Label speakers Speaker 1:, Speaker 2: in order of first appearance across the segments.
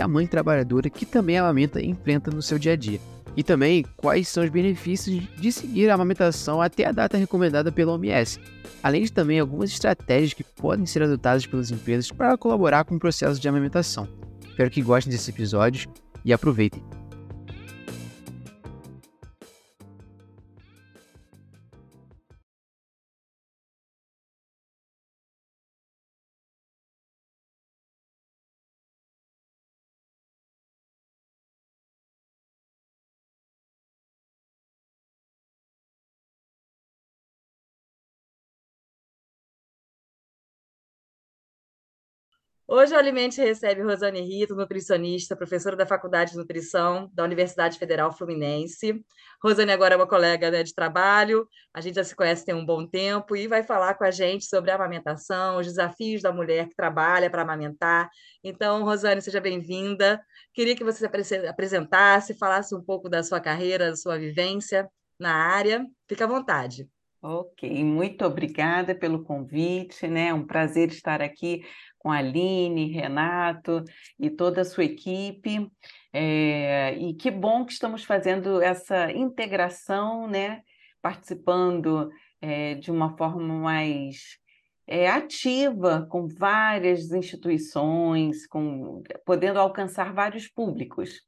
Speaker 1: a mãe trabalhadora que também amamenta enfrenta no seu dia a dia. E também quais são os benefícios de seguir a amamentação até a data recomendada pela OMS, além de também algumas estratégias que podem ser adotadas pelas empresas para colaborar com o processo de amamentação. Espero que gostem desse episódio e aproveitem.
Speaker 2: Hoje o Alimente recebe Rosane Rito, nutricionista, professora da Faculdade de Nutrição da Universidade Federal Fluminense. Rosane agora é uma colega né, de trabalho, a gente já se conhece tem um bom tempo e vai falar com a gente sobre a amamentação, os desafios da mulher que trabalha para amamentar. Então, Rosane, seja bem-vinda. Queria que você se apresentasse, falasse um pouco da sua carreira, da sua vivência na área. Fique à vontade.
Speaker 3: Ok, muito obrigada pelo convite, né? É um prazer estar aqui com a Aline, Renato e toda a sua equipe. É, e que bom que estamos fazendo essa integração, né? Participando é, de uma forma mais é, ativa com várias instituições, com, podendo alcançar vários públicos.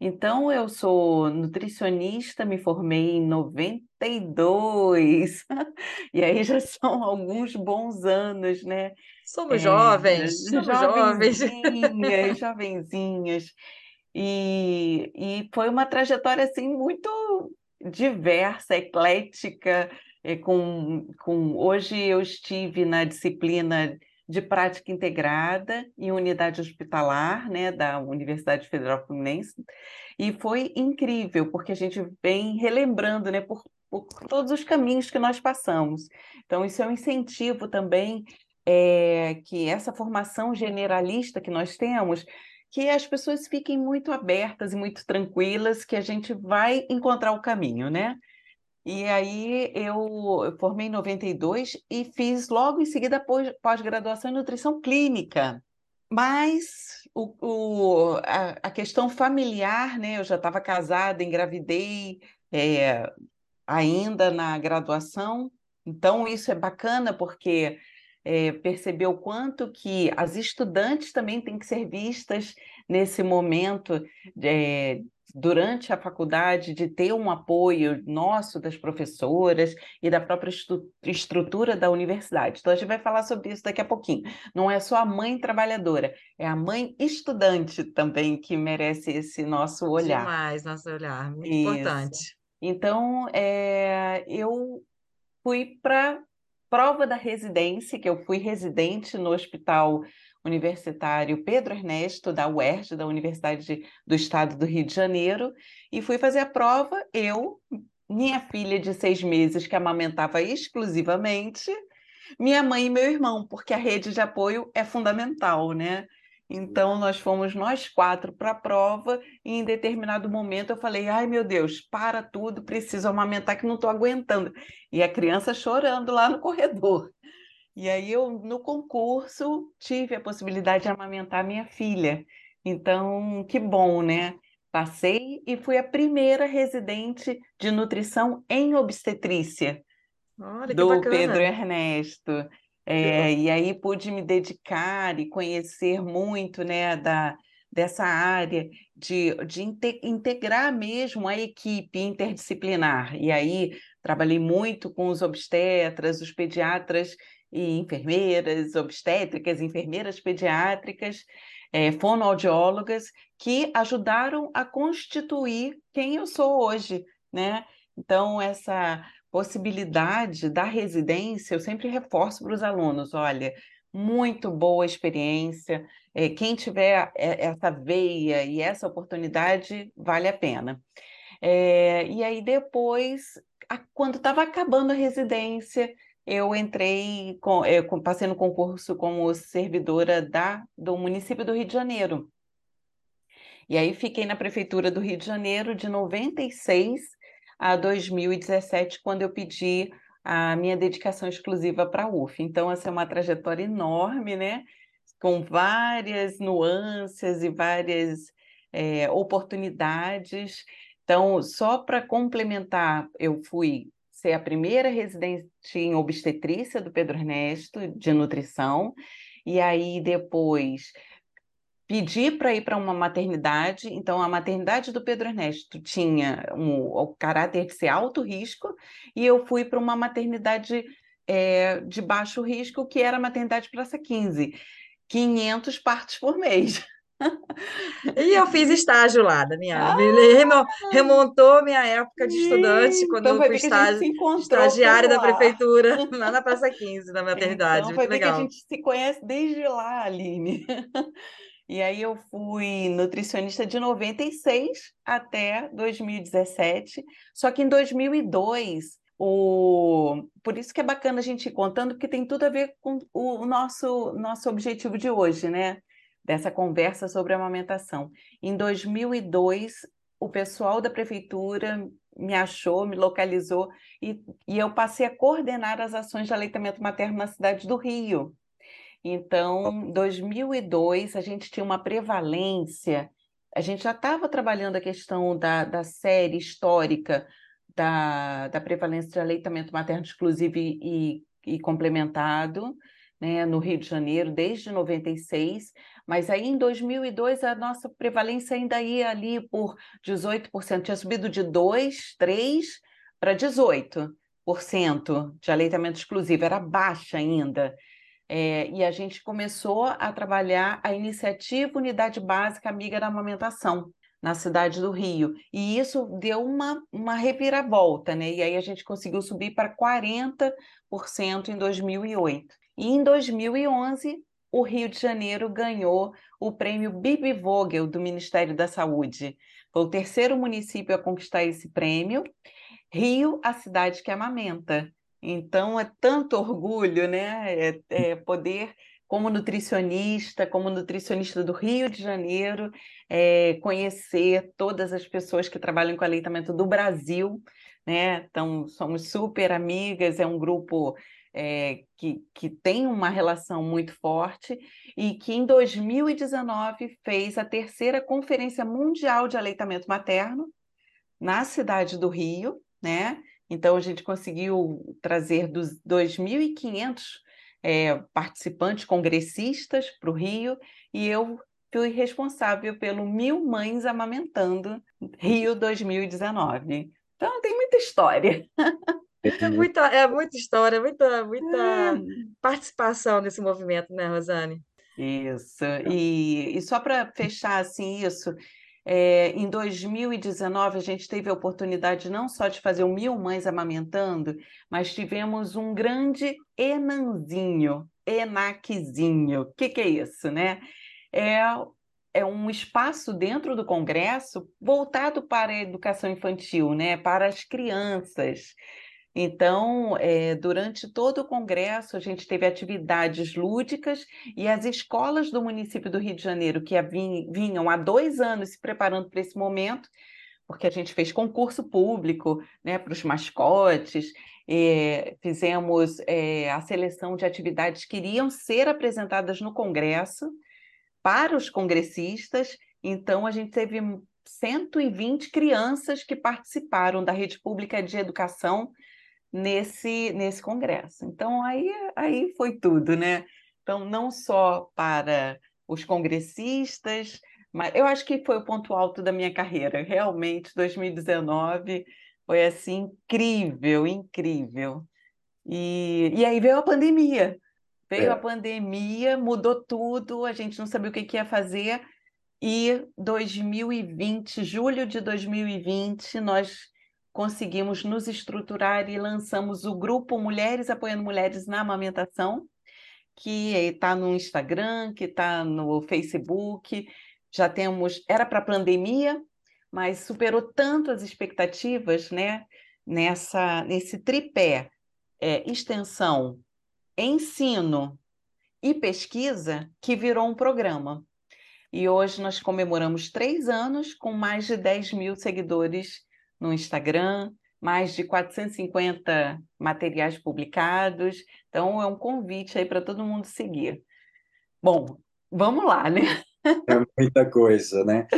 Speaker 3: Então, eu sou nutricionista, me formei em 92, e aí já são alguns bons anos, né?
Speaker 2: Somos é, jovens, somos
Speaker 3: jovenzinhas, jovenzinhas. E, e foi uma trajetória assim muito diversa, eclética. É, com, com, hoje eu estive na disciplina de prática integrada em unidade hospitalar, né, da Universidade Federal Fluminense, e foi incrível, porque a gente vem relembrando, né, por, por todos os caminhos que nós passamos. Então, isso é um incentivo também é, que essa formação generalista que nós temos, que as pessoas fiquem muito abertas e muito tranquilas, que a gente vai encontrar o caminho, né? E aí eu formei em 92 e fiz logo em seguida pós-graduação em nutrição clínica. Mas o, o a, a, questão familiar, né? Eu já estava casada, engravidei é, ainda na graduação, então isso é bacana porque é, perceber o quanto que as estudantes também têm que ser vistas nesse momento é, durante a faculdade de ter um apoio nosso das professoras e da própria estrutura da universidade. Então a gente vai falar sobre isso daqui a pouquinho. Não é só a mãe trabalhadora, é a mãe estudante também que merece esse nosso olhar.
Speaker 2: Demais, nosso olhar, muito isso. importante.
Speaker 3: Então, é, eu fui para prova da residência, que eu fui residente no Hospital Universitário Pedro Ernesto, da UERJ, da Universidade do Estado do Rio de Janeiro, e fui fazer a prova, eu, minha filha de seis meses, que amamentava exclusivamente, minha mãe e meu irmão, porque a rede de apoio é fundamental, né? Então, nós fomos nós quatro para a prova e em determinado momento eu falei: ai meu Deus, para tudo, preciso amamentar que não estou aguentando. E a criança chorando lá no corredor. E aí eu, no concurso, tive a possibilidade de amamentar minha filha. Então, que bom, né? Passei e fui a primeira residente de nutrição em obstetrícia
Speaker 2: Olha,
Speaker 3: do Pedro Ernesto. É, e aí pude me dedicar e conhecer muito né, da, dessa área de, de integrar mesmo a equipe interdisciplinar. E aí trabalhei muito com os obstetras, os pediatras e enfermeiras, obstétricas, enfermeiras pediátricas, é, fonoaudiólogas, que ajudaram a constituir quem eu sou hoje, né? Então, essa possibilidade da residência, eu sempre reforço para os alunos: olha, muito boa experiência. É, quem tiver essa veia e essa oportunidade, vale a pena. É, e aí, depois, a, quando estava acabando a residência, eu entrei, com, eu passei no concurso como servidora da, do município do Rio de Janeiro. E aí fiquei na prefeitura do Rio de Janeiro de 96 a 2017, quando eu pedi a minha dedicação exclusiva para a UF. Então, essa é uma trajetória enorme, né? com várias nuances e várias é, oportunidades. Então, só para complementar, eu fui ser a primeira residente em obstetrícia do Pedro Ernesto, de nutrição, e aí depois pedi para ir para uma maternidade. Então, a maternidade do Pedro Ernesto tinha um, o caráter de ser alto risco, e eu fui para uma maternidade é, de baixo risco, que era a maternidade Praça 15. 500 partos por mês.
Speaker 2: E eu fiz estágio lá, Daniela. Ah, remontou minha época de estudante, quando então eu fui estágio, estagiária da prefeitura, lá na Praça 15, na maternidade.
Speaker 3: Então foi
Speaker 2: Muito legal.
Speaker 3: que a gente se conhece desde lá, Aline. E aí eu fui nutricionista de 96 até 2017. Só que em 2002 o... Por isso que é bacana a gente ir contando, porque tem tudo a ver com o nosso, nosso objetivo de hoje, né? Dessa conversa sobre amamentação. Em 2002, o pessoal da prefeitura me achou, me localizou, e, e eu passei a coordenar as ações de aleitamento materno na cidade do Rio. Então, em 2002, a gente tinha uma prevalência, a gente já estava trabalhando a questão da, da série histórica da, da prevalência de aleitamento materno exclusivo e, e, complementado, né, no Rio de Janeiro, desde 96, mas aí em 2002 a nossa prevalência ainda ia ali por 18%, tinha subido de 2, 3 para 18% de aleitamento exclusivo, era baixa ainda. É, e a gente começou a trabalhar a iniciativa Unidade Básica Amiga da Amamentação, na cidade do Rio. E isso deu uma, uma reviravolta, né? E aí a gente conseguiu subir para 40% em 2008. E em 2011, o Rio de Janeiro ganhou o prêmio Bibi Vogel do Ministério da Saúde. Foi o terceiro município a conquistar esse prêmio. Rio, a cidade que amamenta. Então é tanto orgulho, né? É, é poder como nutricionista, como nutricionista do Rio de Janeiro, é, conhecer todas as pessoas que trabalham com aleitamento do Brasil, né? Então, somos super amigas, é um grupo é, que, que tem uma relação muito forte e que em 2019 fez a terceira Conferência Mundial de Aleitamento Materno na cidade do Rio, né? Então, a gente conseguiu trazer dos 2.500 é, participantes congressistas para o Rio e eu fui responsável pelo Mil Mães Amamentando Rio 2019. Então tem muita história.
Speaker 2: É muita, é muita história, muita, muita é. participação nesse movimento, né, Rosane?
Speaker 3: Isso. E, e só para fechar assim isso, é, em 2019, a gente teve a oportunidade não só de fazer o Mil Mães Amamentando, mas tivemos um grande Enanzinho, ENACzinho. O que, que é isso, né? É, é um espaço dentro do Congresso voltado para a educação infantil, né? para as crianças. Então, é, durante todo o congresso, a gente teve atividades lúdicas e as escolas do município do Rio de Janeiro, que vinham há dois anos se preparando para esse momento, porque a gente fez concurso público né, para os mascotes, é, fizemos é, a seleção de atividades que iriam ser apresentadas no congresso para os congressistas. Então, a gente teve 120 crianças que participaram da rede pública de educação nesse, nesse congresso. Então, aí, aí foi tudo, né? Então, não só para os congressistas, mas eu acho que foi o ponto alto da minha carreira. Realmente, 2019 foi assim incrível, incrível. E, e aí veio a pandemia. Veio é. a pandemia, mudou tudo, a gente não sabia o que, que ia fazer. E 2020, julho de 2020, nós conseguimos nos estruturar e lançamos o grupo Mulheres Apoiando Mulheres na Amamentação, que está no Instagram, que está no Facebook. Já temos, era para a pandemia, mas superou tanto as expectativas, né? Nessa, nesse tripé, é, extensão, ensino e pesquisa, que virou um programa. E hoje nós comemoramos três anos com mais de 10 mil seguidores no Instagram, mais de 450 materiais publicados. Então, é um convite aí para todo mundo seguir. Bom, Vamos lá, né?
Speaker 4: É muita coisa, né?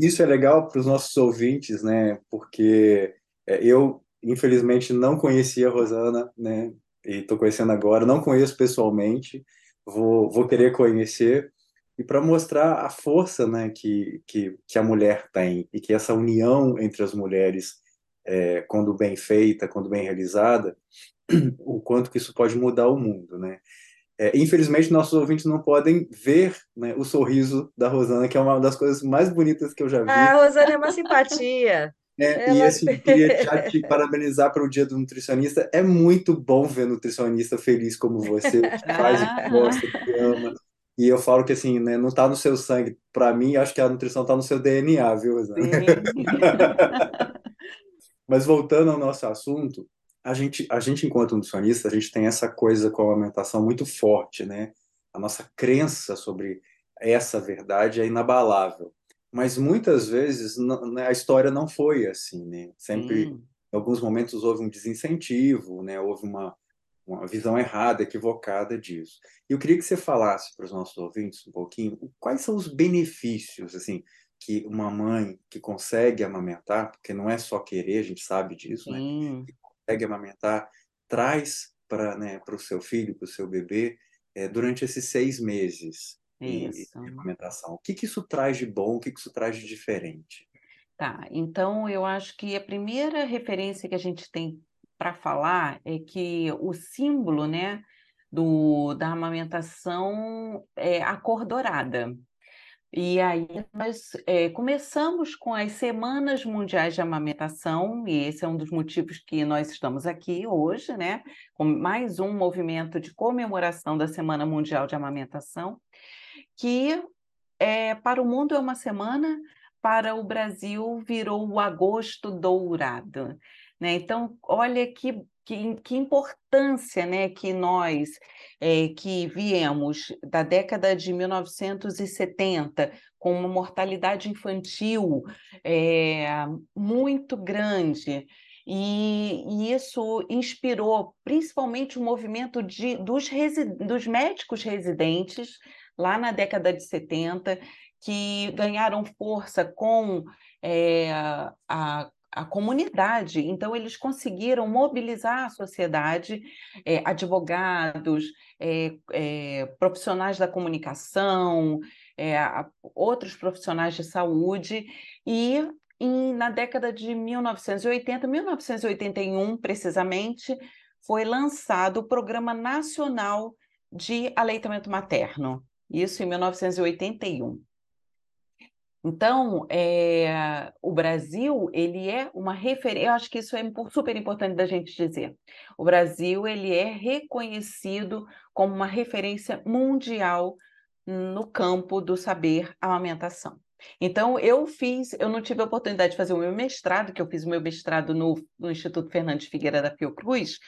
Speaker 4: Isso é legal para os nossos ouvintes, né? Porque é, eu, infelizmente, não conhecia a Rosana, né? E estou conhecendo agora, não conheço pessoalmente, vou, vou querer conhecer. E para mostrar a força né, que, que, que a mulher tem e que essa união entre as mulheres, é, quando bem feita, quando bem realizada, o quanto que isso pode mudar o mundo, né? É, infelizmente, nossos ouvintes não podem ver né, o sorriso da Rosana, que é uma das coisas mais bonitas que eu já vi.
Speaker 2: Ah, a Rosana é uma simpatia.
Speaker 4: É, Ela... E assim, queria já te parabenizar para o Dia do Nutricionista. É muito bom ver nutricionista feliz como você, que faz, que gosta, que ama. E eu falo que assim, né, não está no seu sangue. Para mim, acho que a nutrição está no seu DNA, viu, Rosana? Mas voltando ao nosso assunto, a gente, a gente enquanto nutricionista, a gente tem essa coisa com a alimentação muito forte, né? A nossa crença sobre essa verdade é inabalável. Mas muitas vezes né, a história não foi assim, né? Sempre, hum. em alguns momentos, houve um desincentivo, né? Houve uma, uma visão errada, equivocada disso. E eu queria que você falasse para os nossos ouvintes um pouquinho quais são os benefícios, assim, que uma mãe que consegue amamentar, porque não é só querer, a gente sabe disso, né? Né? consegue amamentar traz para né, o seu filho, para o seu bebê, é, durante esses seis meses de, de, amamentação. O que, que isso traz de bom, o que, que isso traz de diferente?
Speaker 3: Tá, então eu acho que a primeira referência que a gente tem para falar é que o símbolo, né, do, da amamentação é a cor dourada. E aí nós é, começamos com as Semanas Mundiais de Amamentação, e esse é um dos motivos que nós estamos aqui hoje, né? Com mais um movimento de comemoração da Semana Mundial de Amamentação, que é, para o mundo é uma semana, para o Brasil virou o agosto dourado. Né? Então, olha que que, que importância né, que nós, é, que viemos da década de 1970, com uma mortalidade infantil é, muito grande, e, e, isso inspirou principalmente o movimento de, dos, dos médicos residentes, lá na década de 70, que ganharam força com é, a a comunidade. Então, eles conseguiram mobilizar a sociedade, é, advogados, é, é, profissionais da comunicação, outros profissionais de saúde, e em, na década de 1980, 1981 precisamente, foi lançado o Programa Nacional de Aleitamento Materno, isso em 1981. Então, é, o Brasil, ele é uma referência, eu acho que isso é super importante da gente dizer. O Brasil, ele é reconhecido como uma referência mundial no campo do saber amamentação. Então, eu fiz, eu não tive a oportunidade de fazer o meu mestrado, que eu fiz o meu mestrado no, no Instituto Fernandes Figueira da Fiocruz,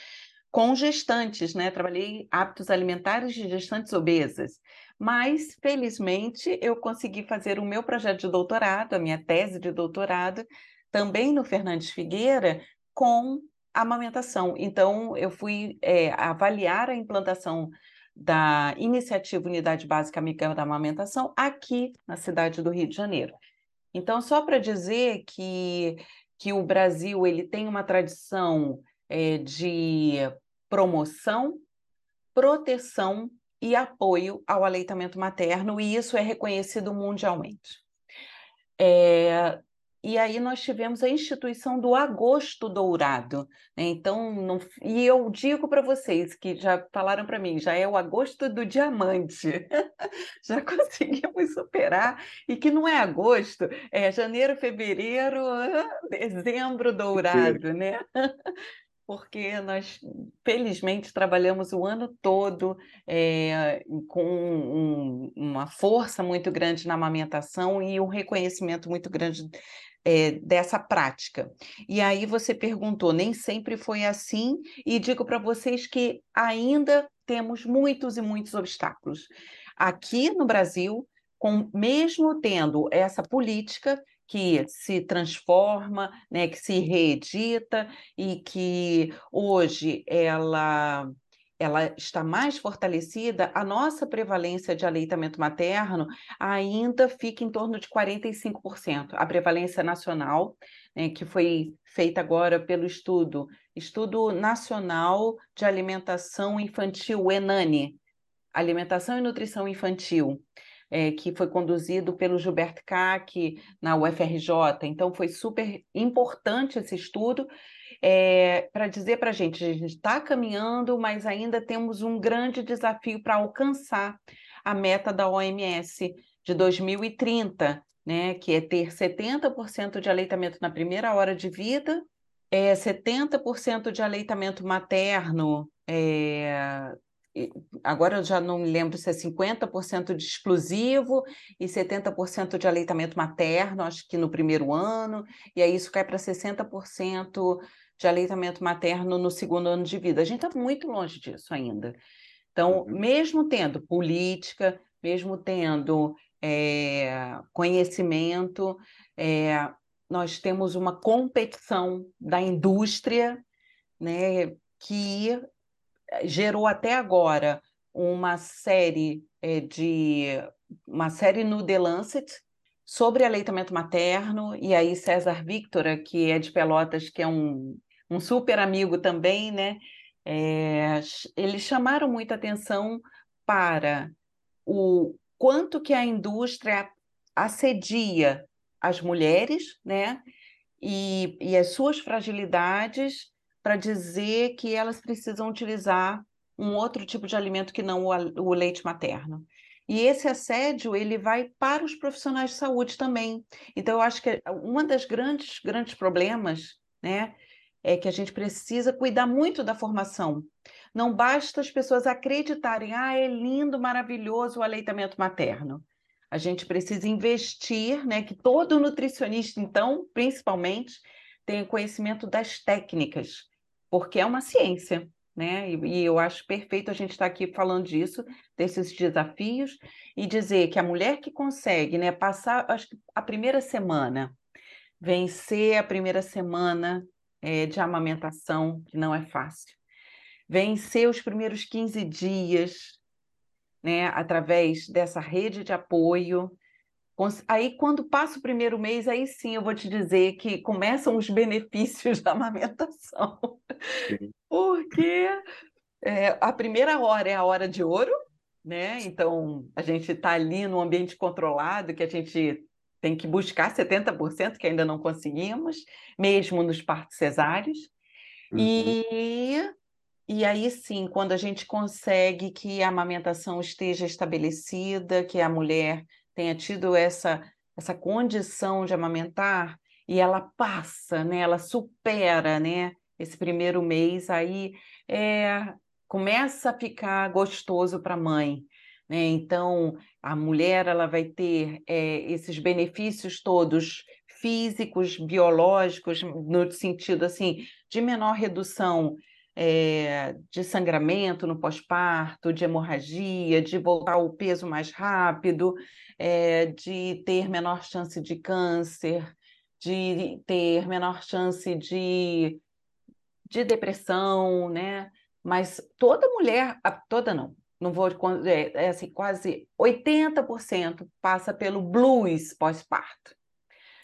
Speaker 3: com gestantes, né? Trabalhei hábitos alimentares de gestantes obesas mas felizmente eu consegui fazer o meu projeto de doutorado, a minha tese de doutorado, também no Fernandes Figueira, com amamentação. Então, eu fui é, avaliar a implantação da iniciativa Unidade Básica Amigável da Amamentação aqui na cidade do Rio de Janeiro. Então, só para dizer que, que o Brasil ele tem uma tradição é, de promoção, proteção e apoio ao aleitamento materno, e isso é reconhecido mundialmente. É, e aí nós tivemos a instituição do Agosto Dourado. Né? Então, não, e eu digo para vocês que já falaram para mim, já é o Agosto do Diamante. já conseguimos superar e que não é agosto, é janeiro, fevereiro, dezembro dourado, né? porque nós, felizmente, trabalhamos o ano todo é, com um, uma força muito grande na amamentação e um reconhecimento muito grande é, dessa prática. E aí você perguntou, nem sempre foi assim, e digo para vocês que ainda temos muitos e muitos obstáculos. Aqui no Brasil, com, mesmo tendo essa política, que se transforma, né, que se reedita e que hoje ela ela está mais fortalecida, a nossa prevalência de aleitamento materno ainda fica em torno de 45%. A prevalência nacional, né, que foi feita agora pelo estudo, Estudo Nacional de Alimentação Infantil, ENANI, Alimentação e Nutrição Infantil, é, que foi conduzido pelo Gilberto Cac na UFRJ. Então, foi super importante esse estudo é, para dizer para a gente: a gente está caminhando, mas ainda temos um grande desafio para alcançar a meta da OMS de 2030, né, que é ter 70% de aleitamento na primeira hora de vida, é, 70% de aleitamento materno é, agora eu já não me lembro se é 50% de exclusivo e 70% de aleitamento materno, acho que no primeiro ano, e aí isso cai para 60% de aleitamento materno no segundo ano de vida. A gente está muito longe disso ainda. Então, uhum. mesmo tendo política, mesmo tendo é, conhecimento, é, nós temos uma competição da indústria né, que gerou até agora uma série é, de uma série no The Lancet sobre aleitamento materno e aí César Victora que é de Pelotas que é um, um super amigo também né é, eles chamaram muita atenção para o quanto que a indústria assedia as mulheres né e, e as suas fragilidades para dizer que elas precisam utilizar um outro tipo de alimento que não o, o leite materno. E esse assédio ele vai para os profissionais de saúde também. Então eu acho que uma das grandes grandes problemas, né, é que a gente precisa cuidar muito da formação. Não basta as pessoas acreditarem, ah, é lindo, maravilhoso o aleitamento materno. A gente precisa investir, né, que todo nutricionista, então, principalmente, tenha conhecimento das técnicas, porque é uma ciência, né? E, e, eu acho perfeito a gente estar aqui falando disso, desses desafios, e dizer que a mulher que consegue, né, passar acho que a primeira semana, vencer a primeira semana é, de amamentação, que não é fácil, vencer os primeiros 15 dias, né, através dessa rede de apoio, Aí, quando passa o primeiro mês, aí sim eu vou te dizer que começam os benefícios da amamentação. Sim. Porque é, a primeira hora é a hora de ouro, né? Então, a gente está ali no ambiente controlado, que a gente tem que buscar 70%, que ainda não conseguimos, mesmo nos partos cesáreos. Uhum. E, e aí sim, quando a gente consegue que a amamentação esteja estabelecida, que a mulher tenha tido essa, essa condição de amamentar e ela passa, né? Ela supera, né? Esse primeiro mês aí é, começa a ficar gostoso para a mãe. Né? Então, a mulher ela vai ter é, esses benefícios todos físicos, biológicos, no sentido assim de menor redução é, de sangramento no pós-parto, de hemorragia, de voltar o peso mais rápido, é, de ter menor chance de câncer, de ter menor chance de, de depressão, né? Mas toda mulher, toda não, não vou, é, é assim, quase 80% passa pelo blues pós-parto,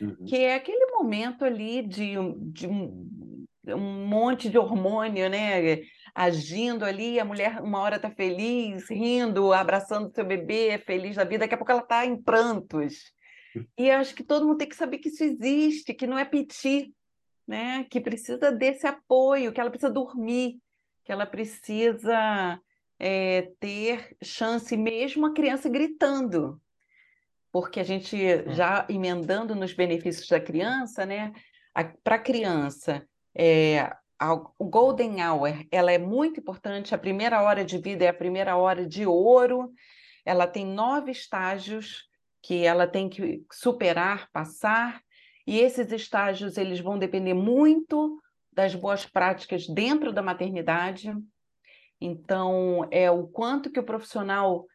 Speaker 3: uhum. que é aquele momento ali de, de um monte de hormônio, né? Agindo ali, a mulher uma hora está feliz, rindo, abraçando seu bebê, feliz da vida, daqui a pouco ela está em prantos. E acho que todo mundo tem que saber que isso existe, que não é piti, né? Que precisa desse apoio, que ela precisa dormir, que ela precisa é, ter chance, mesmo a criança gritando. Porque a gente já emendando nos benefícios da criança, né? Para a criança, é, a, o golden hour, ela é muito importante. A primeira hora de vida é a primeira hora de ouro. Ela tem nove estágios que ela tem que superar, passar. E esses estágios eles vão depender muito das boas práticas dentro da maternidade. Então, é o quanto que o profissional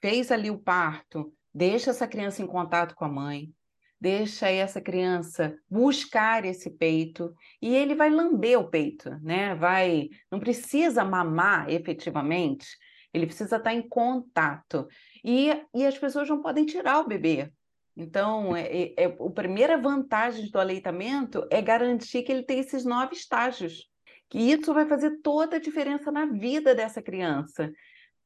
Speaker 3: fez ali o parto, deixa essa criança em contato com a mãe, deixa essa criança buscar esse peito e ele vai lamber o peito, né? Vai, não precisa mamar efetivamente, ele precisa estar em contato. E, e as pessoas não podem tirar o bebê. Então, é, é, é, a primeira vantagem do aleitamento é garantir que ele tem esses nove estágios. Que isso vai fazer toda a diferença na vida dessa criança.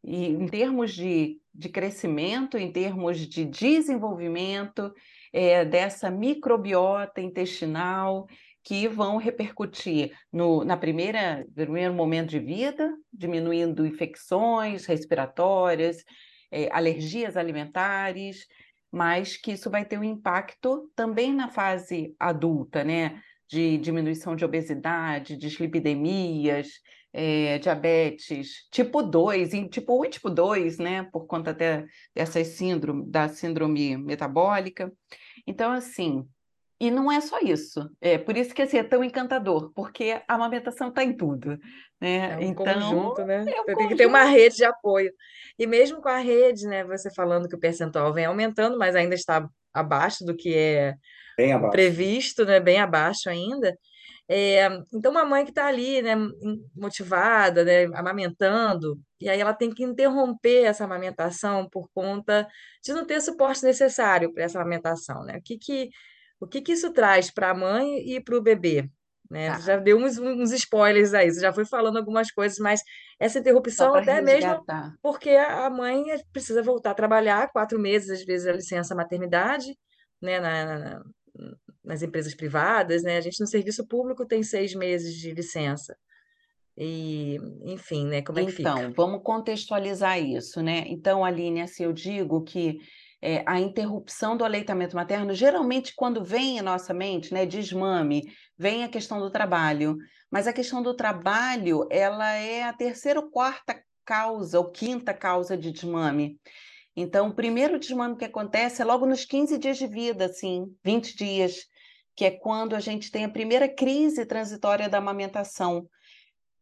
Speaker 3: E em termos de, de crescimento, em termos de desenvolvimento, é, dessa microbiota intestinal que vão repercutir no na primeira primeiro momento de vida, diminuindo infecções respiratórias, é, alergias alimentares, mas que isso vai ter um impacto também na fase adulta, né? De diminuição de obesidade, dislipidemias, é, diabetes tipo 2, tipo 1 e tipo 2, né? Por conta até dessas síndrome, da síndrome metabólica. Então, assim, e não é só isso. É por isso que assim, é tão encantador, porque a amamentação está em tudo. Né?
Speaker 2: É um
Speaker 3: então,
Speaker 2: conjunto, né?
Speaker 3: É um
Speaker 2: tem
Speaker 3: conjunto.
Speaker 2: que ter uma rede de apoio. E mesmo com a rede, né? Você falando que o percentual vem aumentando, mas ainda está abaixo do que é previsto, né? Bem abaixo ainda. É, então, uma mãe que está ali, né, motivada, né, amamentando, e aí ela tem que interromper essa amamentação por conta de não ter suporte necessário para essa amamentação, né? O que que, o que que isso traz para a mãe e para o bebê? Né?
Speaker 3: Tá.
Speaker 2: já deu uns, uns spoilers aí, você já foi falando algumas coisas, mas essa interrupção até mesmo
Speaker 3: resgatar.
Speaker 2: porque a mãe precisa voltar a trabalhar, quatro meses, às vezes, a licença maternidade, né, na, na- nas empresas privadas, né? A gente no serviço público tem seis meses de licença. E, enfim, né? Como é que fica?
Speaker 3: Então, vamos contextualizar isso, né? Então, Aline, assim, eu digo que é, a interrupção do aleitamento materno, geralmente quando vem em nossa mente, né, desmame, vem a questão do trabalho. Mas a questão do trabalho, ela é a terceira ou quarta causa, ou quinta causa de desmame. Então, o primeiro desmame que acontece é logo nos 15 dias de vida, assim, 20 dias, que é quando a gente tem a primeira crise transitória da amamentação.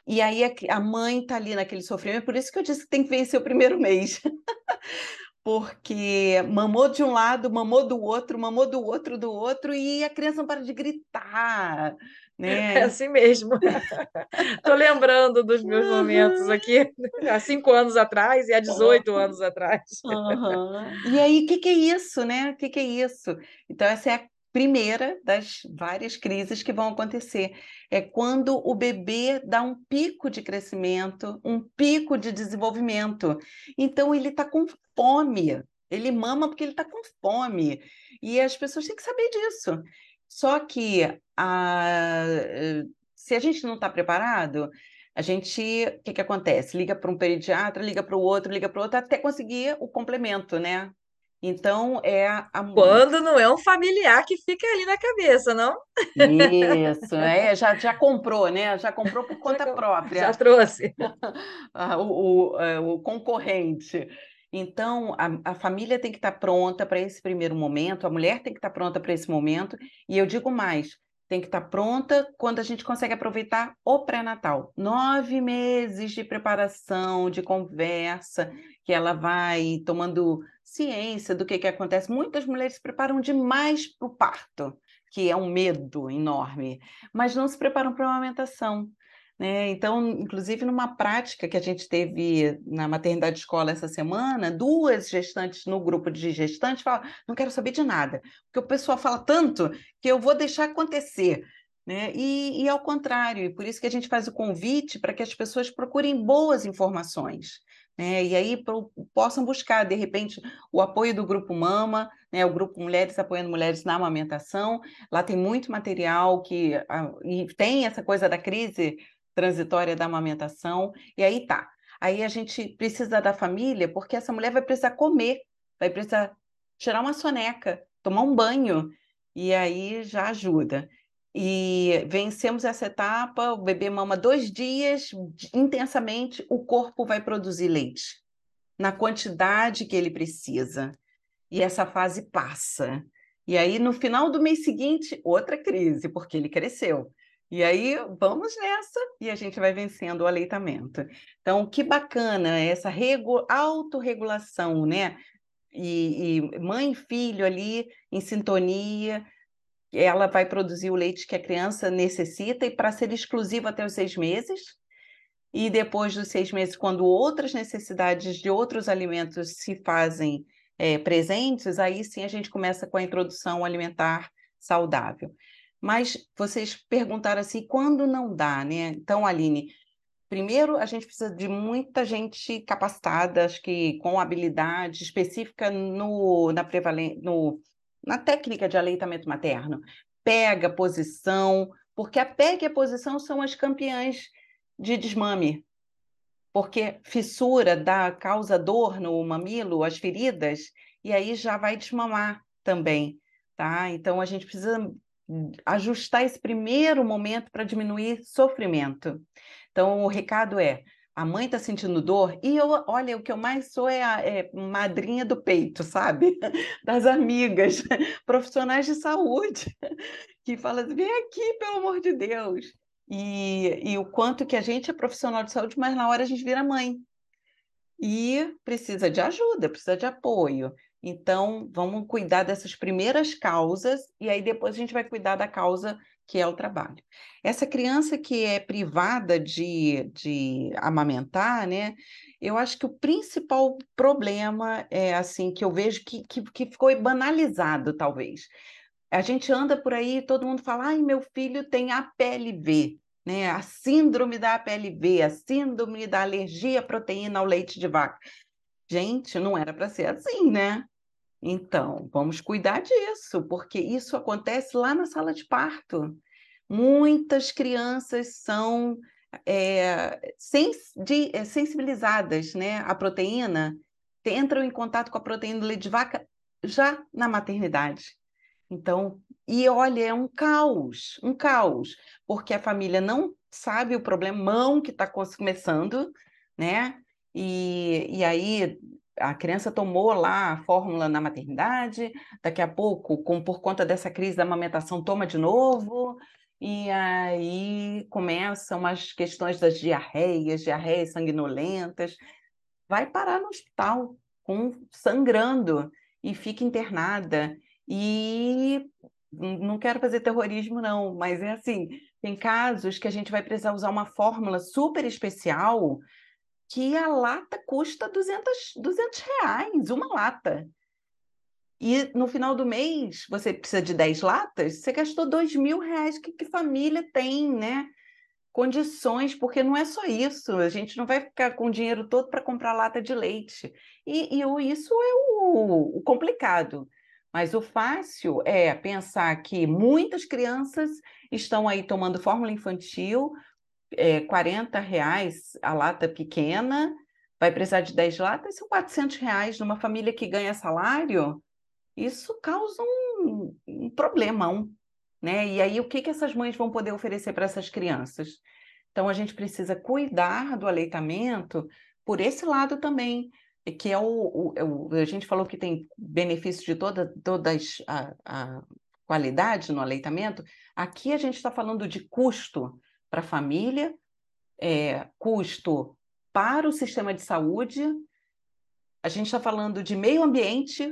Speaker 3: E aí a, a mãe está ali naquele sofrimento, por isso que eu disse que tem que vencer o primeiro mês. Porque mamou de um lado, mamou do outro, mamou do outro, do outro, e a criança não para de gritar,
Speaker 2: É
Speaker 3: né?
Speaker 2: assim mesmo. Tô lembrando dos meus momentos aqui há cinco anos atrás e há 18 anos atrás.
Speaker 3: Aham. E aí, o que que é isso, né? O que que é isso? Então, essa é a primeira das várias crises que vão acontecer. É quando o bebê dá um pico de crescimento, um pico de desenvolvimento. Então, ele está com fome. Ele mama porque ele está com fome. E as pessoas têm que saber disso. Só que a- se a gente não está preparado, a gente, o que que acontece? Liga para um pediatra, liga para o outro, liga para o outro, até conseguir o complemento, né? Então, é a...
Speaker 2: Quando não é um familiar que fica ali na cabeça, não?
Speaker 3: Isso, é, já, já comprou, né? Já comprou por conta
Speaker 2: Já-
Speaker 3: própria.
Speaker 2: Já trouxe.
Speaker 3: ah, o, o, é, o concorrente. Então, a, a família tem que estar pronta para esse primeiro momento, a mulher tem que estar pronta para esse momento, e eu digo mais, tem que estar pronta quando a gente consegue aproveitar o pré-natal. Nove meses de preparação, de conversa, que ela vai tomando ciência do que, que acontece. Muitas mulheres se preparam demais para o parto, que é um medo enorme, mas não se preparam para a amamentação. Né? Então, inclusive, numa prática que a gente teve na maternidade escola essa semana, duas gestantes no grupo de gestantes falaram: não quero saber de nada, porque o pessoal fala tanto que eu vou deixar acontecer. Né? E, e ao contrário, e por isso que a gente faz o convite para que as pessoas procurem boas informações. Né? E aí pro- possam buscar, de repente, o apoio do Grupo Mama, né? o Grupo Mulheres Apoiando Mulheres na Amamentação. Lá tem muito material que ah, e tem essa coisa da crise transitória da amamentação, e aí tá. Aí a gente precisa da família, porque essa mulher vai precisar comer, vai precisar tirar uma soneca, tomar um banho, e aí já ajuda. E vencemos essa etapa, o bebê mama dois dias intensamente, o corpo vai produzir leite na quantidade que ele precisa. E essa fase passa. E aí, no final do mês seguinte, outra crise, porque ele cresceu. E aí, vamos nessa e a gente vai vencendo o aleitamento. Então, que bacana essa regu- autorregulação, né? e, e mãe e filho ali em sintonia, ela vai produzir o leite que a criança necessita e para ser exclusivo até os seis meses. E depois dos seis meses, quando outras necessidades de outros alimentos se fazem é, presentes, aí sim a gente começa com a introdução alimentar saudável. Mas vocês perguntaram assim, quando não dá, né? Então, Aline, primeiro a gente precisa de muita gente capacitada, acho que com habilidade específica no, na, no, na técnica de aleitamento materno. Pega posição, porque a pega e a posição são as campeãs de desmame. Porque fissura dá causa dor no mamilo, as feridas, e aí já vai desmamar também, tá? Então a gente precisa ajustar esse primeiro momento para diminuir sofrimento. Então, o recado é: a mãe está sentindo dor, e eu, olha, o que eu mais sou é, a, é madrinha do peito, sabe? Das amigas, profissionais de saúde, que falam assim, vem aqui, pelo amor de Deus. E, e o quanto que a gente é profissional de saúde, mas na hora a gente vira mãe. E precisa de ajuda, precisa de apoio. Então, vamos cuidar dessas primeiras causas e aí depois a gente vai cuidar da causa que é o trabalho. Essa criança que é privada de, de amamentar, né? Eu acho que o principal problema é assim que eu vejo que, que, que ficou banalizado, talvez. A gente anda por aí, todo mundo fala: ai, meu filho tem APLV, né? A síndrome da APLV, a síndrome da alergia à proteína ao leite de vaca. Gente, não era para ser assim, né? Então, vamos cuidar disso, porque isso acontece lá na sala de parto. Muitas crianças são é, sens de, é, sensibilizadas né, à proteína, entram em contato com a proteína do leite de vaca já na maternidade. Então, e olha, é um caos, um caos, porque a família não sabe o problemão que está começando, né? E, e aí a criança tomou lá a fórmula na maternidade, daqui a pouco, com, por conta dessa crise da amamentação, toma de novo, e aí começam as questões das diarreias, diarreias sanguinolentas, vai parar no hospital, com, sangrando, e fica internada. E não quero fazer terrorismo, não, mas é assim: tem casos que a gente vai precisar usar uma fórmula super especial que a lata custa 200, 200 reais, uma lata. E no final do mês, você precisa de 10 latas, você gastou 2 mil reais. Que, que família tem, né? Condições, porque não é só isso, a gente não vai ficar com o dinheiro todo para comprar lata de leite. E, e isso é o, o complicado. Mas o fácil é pensar que muitas crianças estão aí tomando fórmula infantil é, 40 reais a lata pequena, vai precisar de 10 latas, são 400 reais numa família que ganha salário, isso causa um, um problemão, né? E aí, o que, que essas mães vão poder oferecer para essas crianças? Então, a gente precisa cuidar do aleitamento por esse lado também, que é o, o, é o a gente falou que tem benefícios de toda, todas a, a qualidade no aleitamento, aqui a gente está falando de custo, para a família, é, custo para o sistema de saúde. A gente está falando de meio ambiente,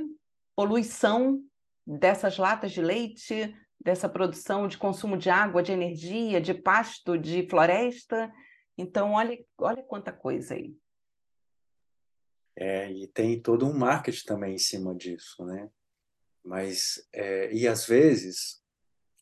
Speaker 3: poluição dessas latas de leite, dessa produção de consumo de água, de energia, de pasto, de floresta. Então, olha, olha quanta coisa aí.
Speaker 4: É, e tem todo um marketing também em cima disso, né? Mas, é, e às vezes,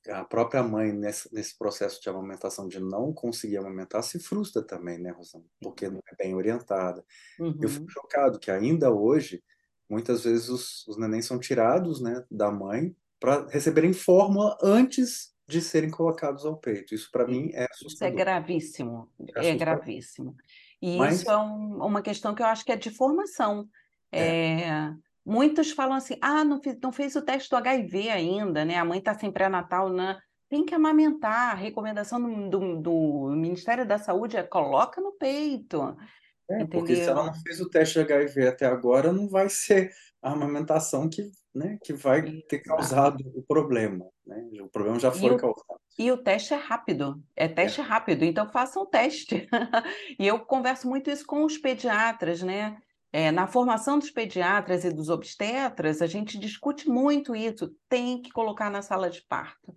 Speaker 4: a própria mãe, nesse, nesse processo de amamentação, de não conseguir amamentar, se frustra também, né, Rosana? Porque não é bem orientada. Uhum. Eu fico chocado que ainda hoje, muitas vezes os, os nenéns são tirados né, da mãe para receberem fórmula antes de serem colocados ao peito. Isso, para mim, é assustador.
Speaker 3: Isso é gravíssimo. É, é gravíssimo. E Mas... isso é um, uma questão que eu acho que é de formação. É. é Muitos falam assim: ah, não, fiz, não fez o teste do HIV ainda, né? A mãe está sem pré-natal, né? Tem que amamentar. A recomendação do, do, do, Ministério da Saúde é coloca no peito.
Speaker 4: É, porque se ela não fez o teste de HIV até agora, não vai ser a amamentação que, né, que vai ter causado o problema. Né? O problema já foi causado.
Speaker 3: E o teste é rápido, é teste é. rápido, então façam o teste. e eu converso muito isso com os pediatras, né? É, na formação dos pediatras e dos obstetras, a gente discute muito isso, tem que colocar na sala de parto.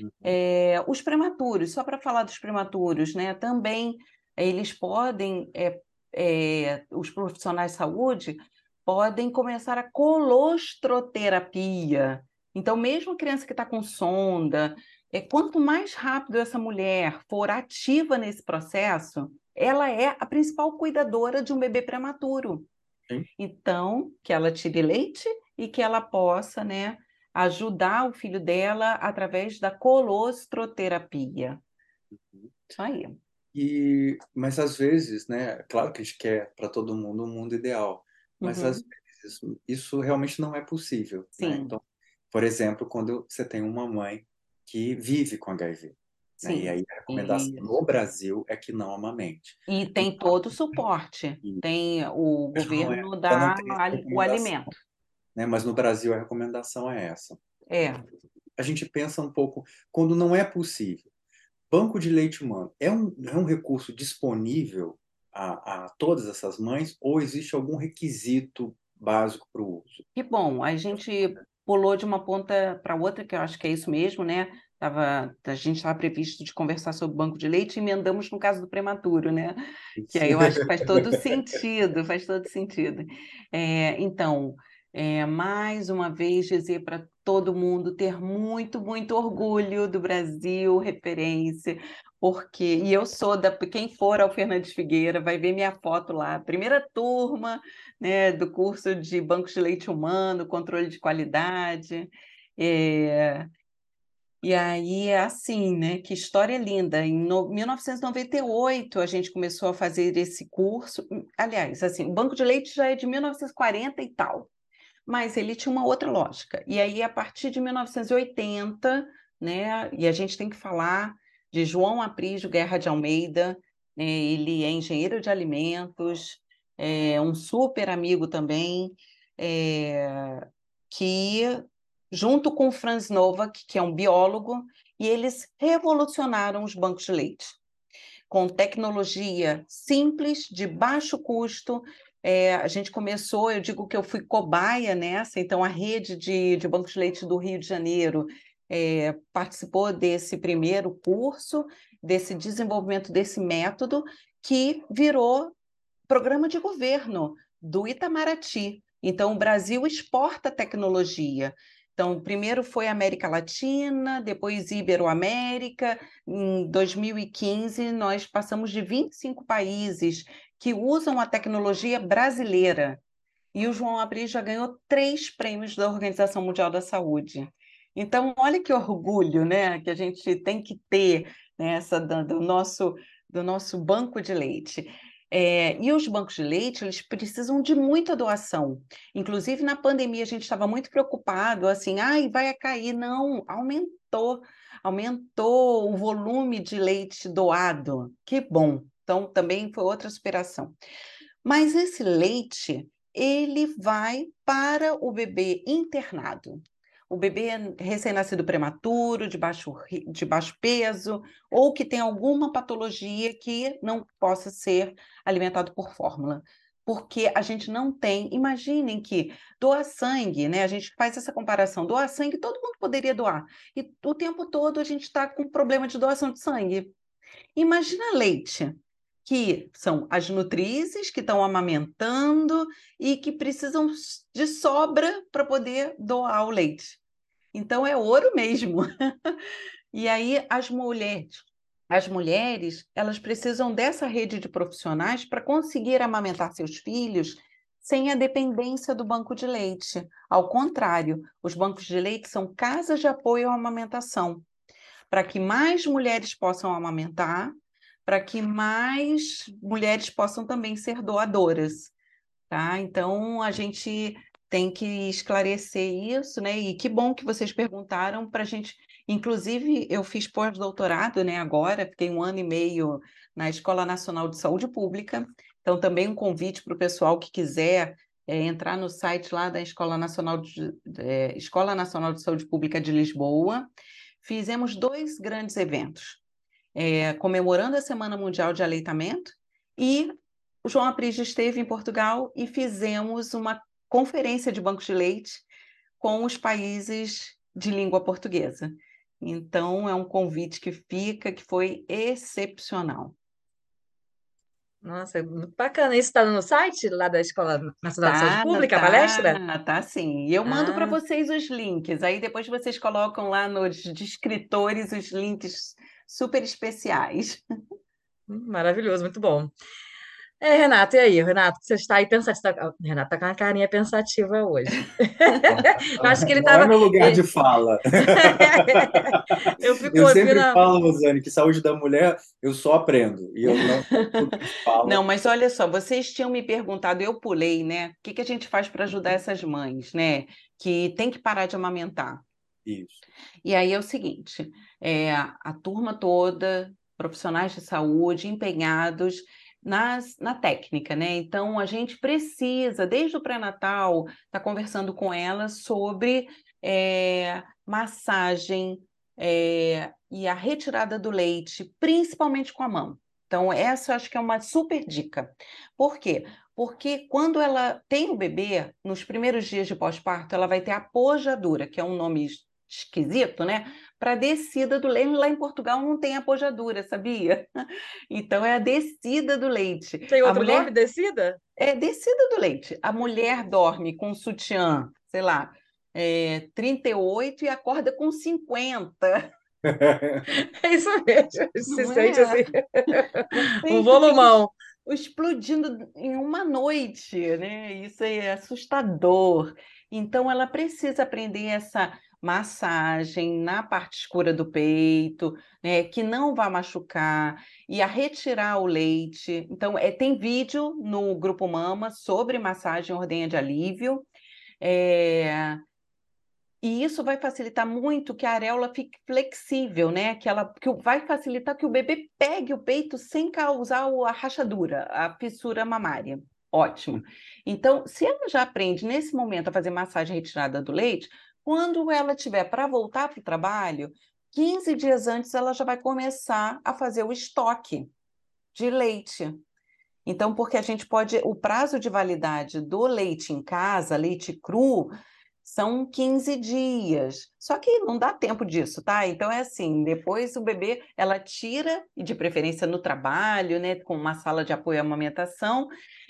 Speaker 3: Uhum. É, os prematuros, só para falar dos prematuros, né, também eles podem, é, é, os profissionais de saúde podem começar a colostroterapia. Então, mesmo a criança que está com sonda, é, quanto mais rápido essa mulher for ativa nesse processo, ela é a principal cuidadora de um bebê prematuro. Então, que ela tire leite e que ela possa, né, ajudar o filho dela através da colostroterapia. Uhum. Isso aí.
Speaker 4: E, mas às vezes, né, claro que a gente quer para todo mundo um mundo ideal, mas uhum. às vezes isso realmente não é possível. Sim. Né? Então, por exemplo, quando você tem uma mãe que vive com HIV, né? E aí a recomendação Isso. no Brasil é que não amamente.
Speaker 3: E tem então, todo o suporte. Tem o é, governo é, dá o alimento.
Speaker 4: Né? Mas no Brasil a recomendação é essa.
Speaker 3: É.
Speaker 4: A gente pensa um pouco quando não é possível. Banco de leite humano é um, é um recurso disponível a, a todas essas mães ou existe algum requisito básico para o uso?
Speaker 3: Que bom, a gente pulou de uma ponta para outra, que eu acho que é isso mesmo, né? Tava, a gente estava previsto de conversar sobre banco de leite e emendamos no caso do prematuro, né? Que aí eu acho que faz todo sentido, faz todo sentido. É, então, é, mais uma vez dizer para todo mundo ter muito, muito orgulho do Brasil, referência, porque, e eu sou da, quem for ao Fernandes Figueira vai ver minha foto lá, primeira turma, né, do curso de bancos de leite humano, controle de qualidade, é, e aí é assim, né? Que história linda. Em no, 1998 a gente começou a fazer esse curso. Aliás, assim, o banco de leite já é de 1940 e tal, mas ele tinha uma outra lógica. E aí, a partir de 1980, né? E a gente tem que falar de João Aprígio Guerra de Almeida. Né, ele é engenheiro de alimentos, é um super amigo também, é, que junto com Franz Novak, que é um biólogo, e eles revolucionaram os bancos de leite. Com tecnologia simples, de baixo custo, é, a gente começou, eu digo que eu fui cobaia nessa, então a rede de, de bancos de leite do Rio de Janeiro é, participou desse primeiro curso, desse desenvolvimento desse método, que virou programa de governo do Itamaraty. Então, o Brasil exporta tecnologia. Então, primeiro foi América Latina, depois Iberoamérica. Em 2015, nós passamos de 25 países que usam a tecnologia brasileira. E o João Abri já ganhou três prêmios da Organização Mundial da Saúde. Então, olha que orgulho né, que a gente tem que ter nessa né, do, nosso, do nosso banco de leite. É, e os bancos de leite, eles precisam de muita doação. Inclusive, na pandemia, a gente estava muito preocupado, assim, ai, vai cair. Não, aumentou, aumentou o volume de leite doado. Que bom. Então, também foi outra superação. Mas esse leite, ele vai para o bebê internado o bebê recém-nascido prematuro, de baixo, de baixo peso, ou que tem alguma patologia que não possa ser alimentado por fórmula. Porque a gente não tem. Imaginem que doar sangue, né? A gente faz essa comparação: doar sangue, todo mundo poderia doar. E o tempo todo a gente está com problema de doação de sangue. Imagina leite, que são as nutrizes que estão amamentando e que precisam de sobra para poder doar o leite. Então é ouro mesmo. e aí as mulheres, as mulheres, elas precisam dessa rede de profissionais para conseguir amamentar seus filhos sem a dependência do banco de leite. Ao contrário, os bancos de leite são casas de apoio à amamentação, para que mais mulheres possam amamentar, para que mais mulheres possam também ser doadoras. Tá? Então, a gente tem que esclarecer isso, né? E que bom que vocês perguntaram para a gente. Inclusive, eu fiz pós-doutorado, né? Agora, fiquei um ano e meio na Escola Nacional de Saúde Pública. Então, também um convite para o pessoal que quiser é, entrar no site lá da Escola Nacional de, é, Escola Nacional de Saúde Pública de Lisboa. Fizemos dois grandes eventos, é, comemorando a Semana Mundial de Aleitamento e o João Aprígio esteve em Portugal e fizemos uma conferência de bancos de leite com os países de língua portuguesa. Então, é um convite que fica, que foi excepcional.
Speaker 2: Nossa, muito bacana. Isso está no site lá da Escola Nacional de Saúde
Speaker 3: Tá,
Speaker 2: Pública, a
Speaker 3: tá,
Speaker 2: palestra?
Speaker 3: tá sim. E eu mando para
Speaker 2: Ah,
Speaker 3: vocês os links. Aí depois vocês colocam lá nos descritores os links super especiais.
Speaker 2: hum, maravilhoso, muito bom. É, Renato, e aí, Renato, você está aí pensativo? Tá- Renato está com uma carinha pensativa hoje. Eu acho que ele
Speaker 4: Não é
Speaker 2: estava.
Speaker 4: meu lugar de fala.
Speaker 2: Eu fico
Speaker 4: Eu sempre
Speaker 2: ouvindo.
Speaker 4: falo, Rosane, que saúde da mulher eu só aprendo. E eu não falo
Speaker 3: Não, mas olha só, vocês tinham me perguntado, eu pulei, né? O que que a gente faz para ajudar essas mães, né? Que tem que parar de amamentar.
Speaker 4: isso.
Speaker 3: E aí é o seguinte, é, a turma toda, profissionais de saúde, empenhados nas, na técnica, né? Então, a gente precisa, desde o pré-natal, estar conversando com elas sobre é, massagem é, e a retirada do leite, principalmente com a mão. Então, essa eu acho que é uma super dica. Por quê? Porque quando ela tem o bebê, nos primeiros dias de pós-parto, ela vai ter a pojadura, que é um nome es- esquisito, né? Para descida do leite. Lá em Portugal não tem a pojadura, sabia? Então é a descida do leite.
Speaker 2: Tem
Speaker 3: A
Speaker 2: outro
Speaker 3: mulher
Speaker 2: nome, descida?
Speaker 3: é descida do leite. A mulher dorme com sutiã, sei lá, é, 38 e acorda com 50.
Speaker 2: É isso mesmo. Se
Speaker 3: Não
Speaker 2: sente
Speaker 3: é?
Speaker 2: assim, um volumão.
Speaker 3: explodindo em uma noite, né? Isso é assustador. Então, ela precisa aprender essa massagem na parte escura do peito, né? Que não vai machucar, e a retirar o leite. Então, é, tem vídeo no Grupo Mama sobre massagem ordenha de alívio. É, e isso vai facilitar muito que a areola fique flexível, né? Que ela que vai facilitar que o bebê pegue o peito sem causar a rachadura, a fissura mamária. Ótimo. Então, se ela já aprende nesse momento a fazer massagem retirada do leite, quando ela tiver para voltar para o trabalho, 15 dias antes ela já vai começar a fazer o estoque de leite. Então, porque a gente pode, o prazo de validade do leite em casa, leite cru, são 15 dias. Só que não dá tempo disso, tá? Então é assim, depois o bebê, ela tira, e de preferência no trabalho, né, com uma sala de apoio à amamentação,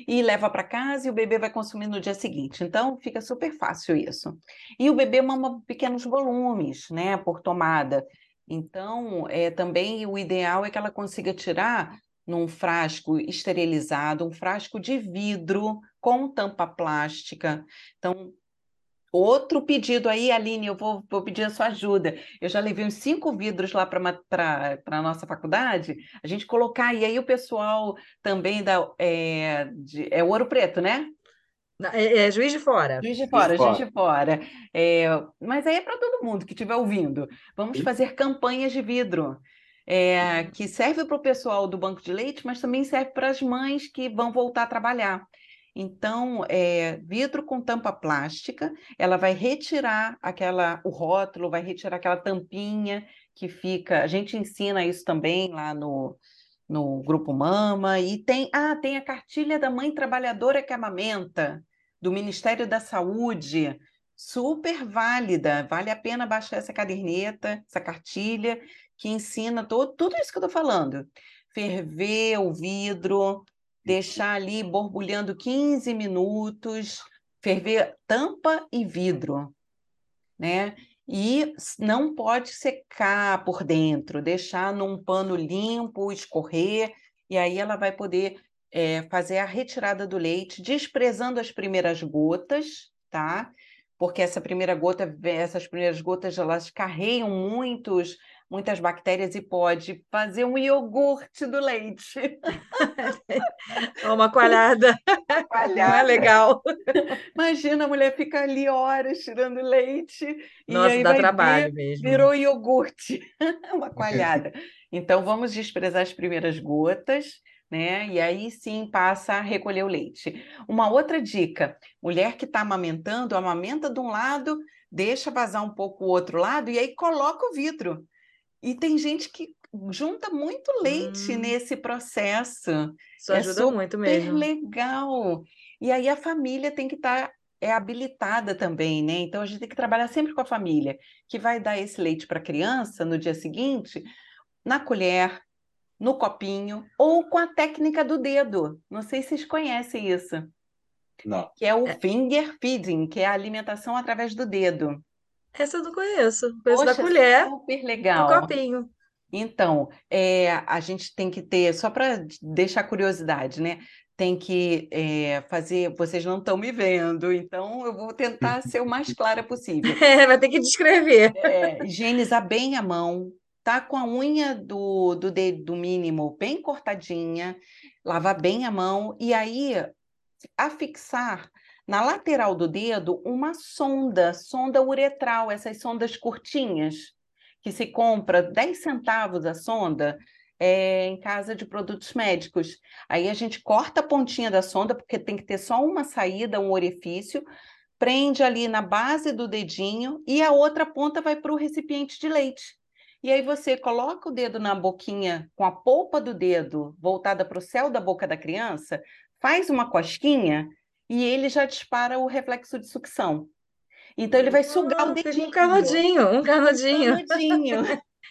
Speaker 3: e leva para casa e o bebê vai consumir no dia seguinte. Então fica super fácil isso. E o bebê mama pequenos volumes, né, por tomada. Então, é, também o ideal é que ela consiga tirar num frasco esterilizado, um frasco de vidro com tampa plástica. Então, outro pedido aí, Aline, eu vou, vou pedir a sua ajuda. Eu já levei uns cinco vidros lá para a nossa faculdade, a gente colocar, e aí o pessoal também da. É, de- é Ouro Preto, né?
Speaker 2: É, é Juiz de Fora.
Speaker 3: Juiz de Fora,
Speaker 4: Fora.
Speaker 3: Juiz de Fora. É, mas aí é para todo mundo que estiver ouvindo. Vamos fazer campanhas de vidro, é, que serve para o pessoal do banco de leite, mas também serve para as mães que vão voltar a trabalhar. Então, é, vidro com tampa plástica, ela vai retirar aquela, o rótulo, vai retirar aquela tampinha que fica. A gente ensina isso também lá no, no Grupo Mama. E tem, ah, tem a cartilha da mãe trabalhadora que amamenta do Ministério da Saúde, super válida, vale a pena baixar essa caderneta, essa cartilha, que ensina todo, tudo isso que eu estou falando. Ferver o vidro, deixar ali borbulhando 15 minutos, ferver tampa e vidro, né? E não pode secar por dentro, deixar num pano limpo, escorrer, e aí ela vai poder é, fazer a retirada do leite, desprezando as primeiras gotas, tá? Porque essa primeira gota, essas primeiras gotas, elas carregam muitos, muitas bactérias e pode fazer um iogurte do leite.
Speaker 2: Uma coalhada. Não é
Speaker 3: Coalhada.
Speaker 2: legal.
Speaker 3: Imagina a mulher ficar ali horas tirando leite e
Speaker 2: Nossa,
Speaker 3: aí
Speaker 2: dá
Speaker 3: vai ver,
Speaker 2: trabalho mesmo.
Speaker 3: virou iogurte, uma coalhada. Então vamos desprezar as primeiras gotas, né? E aí sim passa a recolher o leite. Uma outra dica: mulher que está amamentando, amamenta de um lado, deixa vazar um pouco o outro lado e aí coloca o vidro. E tem gente que junta muito leite
Speaker 2: Hum.
Speaker 3: nesse processo.
Speaker 2: Isso
Speaker 3: É
Speaker 2: ajuda muito
Speaker 3: super
Speaker 2: mesmo.
Speaker 3: legal. E aí a família tem que estar é habilitada também, né? Então a gente tem que trabalhar sempre com a família, que vai dar esse leite para a criança no dia seguinte, na colher, no copinho ou com a técnica do dedo. Não sei se vocês conhecem isso,
Speaker 4: Não.
Speaker 3: que é o
Speaker 2: É.
Speaker 3: finger feeding, que é a alimentação através do dedo.
Speaker 2: Essa eu não conheço. Conheço da
Speaker 3: Poxa,
Speaker 2: colher,
Speaker 3: super
Speaker 2: do
Speaker 3: legal.
Speaker 2: copinho.
Speaker 3: Então, é, a gente tem que ter, só para deixar curiosidade, né? Tem que é, fazer. Vocês não estão me vendo, então eu vou tentar ser o mais clara possível.
Speaker 2: É, vai ter que descrever.
Speaker 3: É, higienizar bem a mão, tá com a unha do, do dedo mínimo bem cortadinha, lavar bem a mão e aí afixar na lateral do dedo uma sonda, sonda uretral, essas sondas curtinhas, que se compra 10 centavos a sonda é, em casa de produtos médicos. Aí a gente corta a pontinha da sonda, porque tem que ter só uma saída, um orifício, prende ali na base do dedinho e a outra ponta vai para o recipiente de leite. E aí você coloca o dedo na boquinha com a polpa do dedo voltada para o céu da boca da criança, faz uma cosquinha e ele já dispara o reflexo de sucção. Então ele vai sugar o
Speaker 2: Ah, fica
Speaker 3: dedinho.
Speaker 2: um canudinho, um canudinho.
Speaker 3: Canudinho.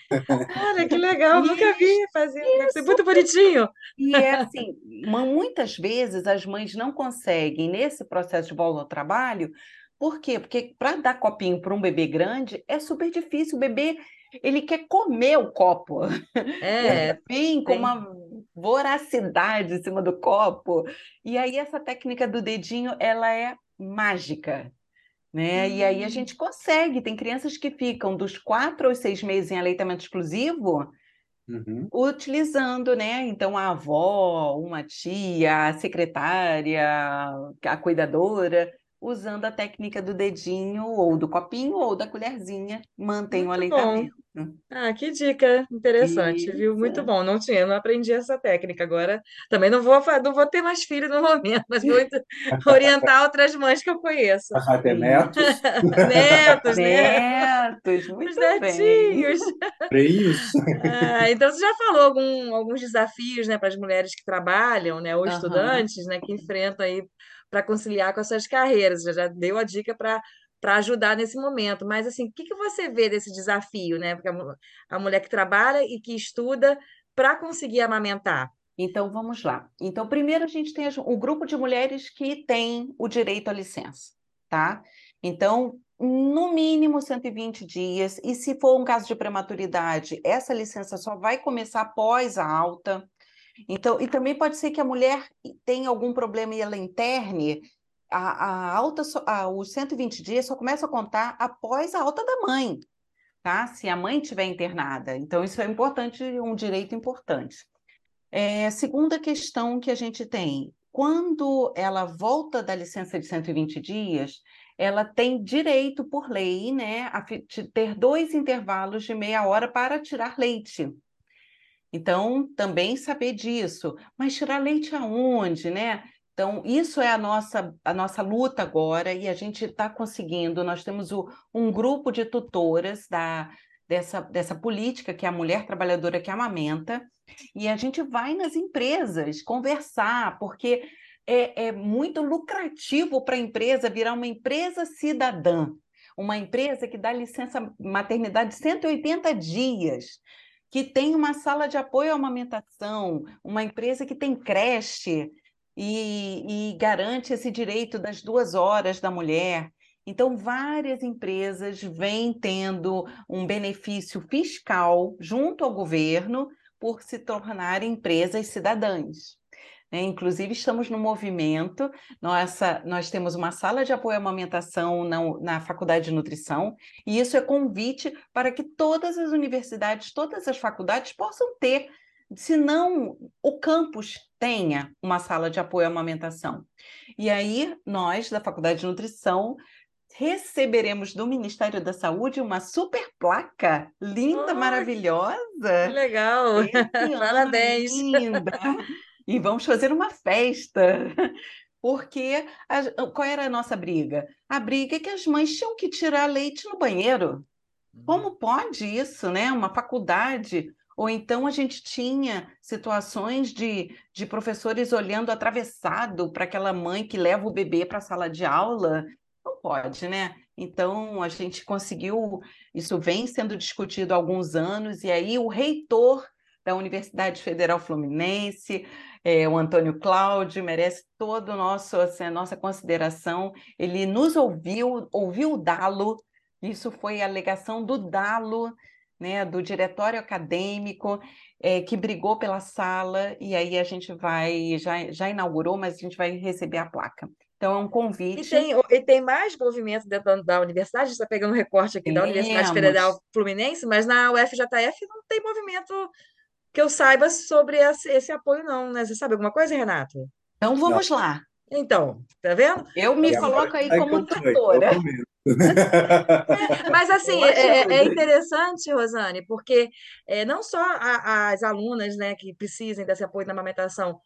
Speaker 2: Olha, que legal, nunca vi fazer. Deve ser muito bonitinho.
Speaker 3: E é assim, muitas vezes as mães não conseguem, nesse processo de volta ao trabalho, por quê? Porque para dar copinho para um bebê grande é super difícil. O bebê, ele quer comer o copo.
Speaker 2: É,
Speaker 3: vem com uma voracidade em cima do copo. E aí essa técnica do dedinho, ela é mágica. Né? E aí a
Speaker 2: Hum.
Speaker 3: gente consegue. Tem crianças que ficam dos quatro aos seis meses em aleitamento exclusivo,
Speaker 4: Uhum.
Speaker 3: utilizando, né? Então, a avó, uma tia, a secretária, a cuidadora, usando a técnica do dedinho, ou do copinho, ou da colherzinha, mantém o
Speaker 2: bom.
Speaker 3: aleitamento.
Speaker 2: Ah, que dica interessante, viu? Muito
Speaker 3: Isso.
Speaker 2: bom. Não tinha, não aprendi essa técnica. Agora também não vou, não vou ter mais filho no momento, mas vou ent- orientar outras mães que eu conheço.
Speaker 4: Ter
Speaker 3: Sim.
Speaker 4: netos,
Speaker 2: Netos, né?
Speaker 3: Netos,
Speaker 2: Os
Speaker 3: muito bem.
Speaker 2: netinhos.
Speaker 4: freios.
Speaker 2: Ah, então você já falou algum- alguns desafios, né, para as mulheres que trabalham, né, ou
Speaker 3: Aham.
Speaker 2: estudantes, né, que enfrentam aí para conciliar com as suas carreiras. Já, já deu a dica para para ajudar nesse momento. Mas assim, o que que você vê desse desafio, né? Porque a, a mulher que trabalha e que estuda para conseguir amamentar.
Speaker 3: Então, vamos lá. Então, primeiro a gente tem o grupo de mulheres que tem o direito à licença, tá? Então, no mínimo 120 dias, e se for um caso de prematuridade, essa licença só vai começar após a alta. Então, e também pode ser que a mulher tenha algum problema e ela interne, a, a alta, a- os 120 dias só começa a contar após a alta da mãe, tá? Se a mãe estiver internada. Então, isso é importante, um direito importante. É, segunda questão que a gente tem, quando ela volta da licença de 120 dias, ela tem direito por lei, né, a ter dois intervalos de meia hora para tirar leite. Então, também saber disso. Mas tirar leite aonde, né? Então, isso é a nossa, a nossa luta agora e a gente está conseguindo. Nós temos o- um grupo de tutoras da, dessa, dessa política, que é a mulher trabalhadora que amamenta, e a gente vai nas empresas conversar, porque é, é muito lucrativo para a empresa virar uma empresa cidadã, uma empresa que dá licença maternidade 180 dias, que tem uma sala de apoio à amamentação, uma empresa que tem creche e, e garante esse direito das duas horas da mulher. Então, várias empresas vêm tendo um benefício fiscal junto ao governo por se tornarem empresas cidadãs. Né? Inclusive, estamos no movimento. Nossa, nós temos uma sala de apoio à amamentação na, na Faculdade de Nutrição, e isso é convite para que todas as universidades, todas as faculdades possam ter, se não o campus tenha uma sala de apoio à amamentação. E aí, nós, da Faculdade de Nutrição, receberemos do Ministério da Saúde uma super placa linda,
Speaker 2: Ai,
Speaker 3: maravilhosa.
Speaker 2: Que legal. Parabéns.
Speaker 3: ainda. E vamos fazer uma festa. Porque a- qual era a nossa briga? A briga é que as mães tinham que tirar leite no banheiro. Como pode isso, né? Uma faculdade Ou então a gente tinha situações de, de professores olhando atravessado para aquela mãe que leva o bebê para a sala de aula. Não pode, né? Então a gente conseguiu, isso vem sendo discutido há alguns anos, e aí o reitor da Universidade Federal Fluminense, é, o Antônio Cláudio, merece toda assim, a nossa consideração. Ele nos ouviu, ouviu o Dalo, isso foi a alegação do Dalo, né, do diretório acadêmico, é, que brigou pela sala, e aí a gente vai, já, já inaugurou, mas a gente vai receber a placa. Então, é um convite.
Speaker 2: E tem, e tem mais movimento dentro da universidade, a gente está pegando um recorte aqui Temos. da Universidade Federal Fluminense, mas na UFJF não tem movimento que eu saiba sobre esse, apoio, não, né? Você sabe alguma coisa, Renato?
Speaker 3: Então vamos não. lá.
Speaker 2: Então, tá vendo?
Speaker 3: Eu me coloco aí como tutora.
Speaker 2: É, mas assim, é, é, é, interessante, Rosane, porque é, não só a, as alunas né, que precisem desse apoio na amamentação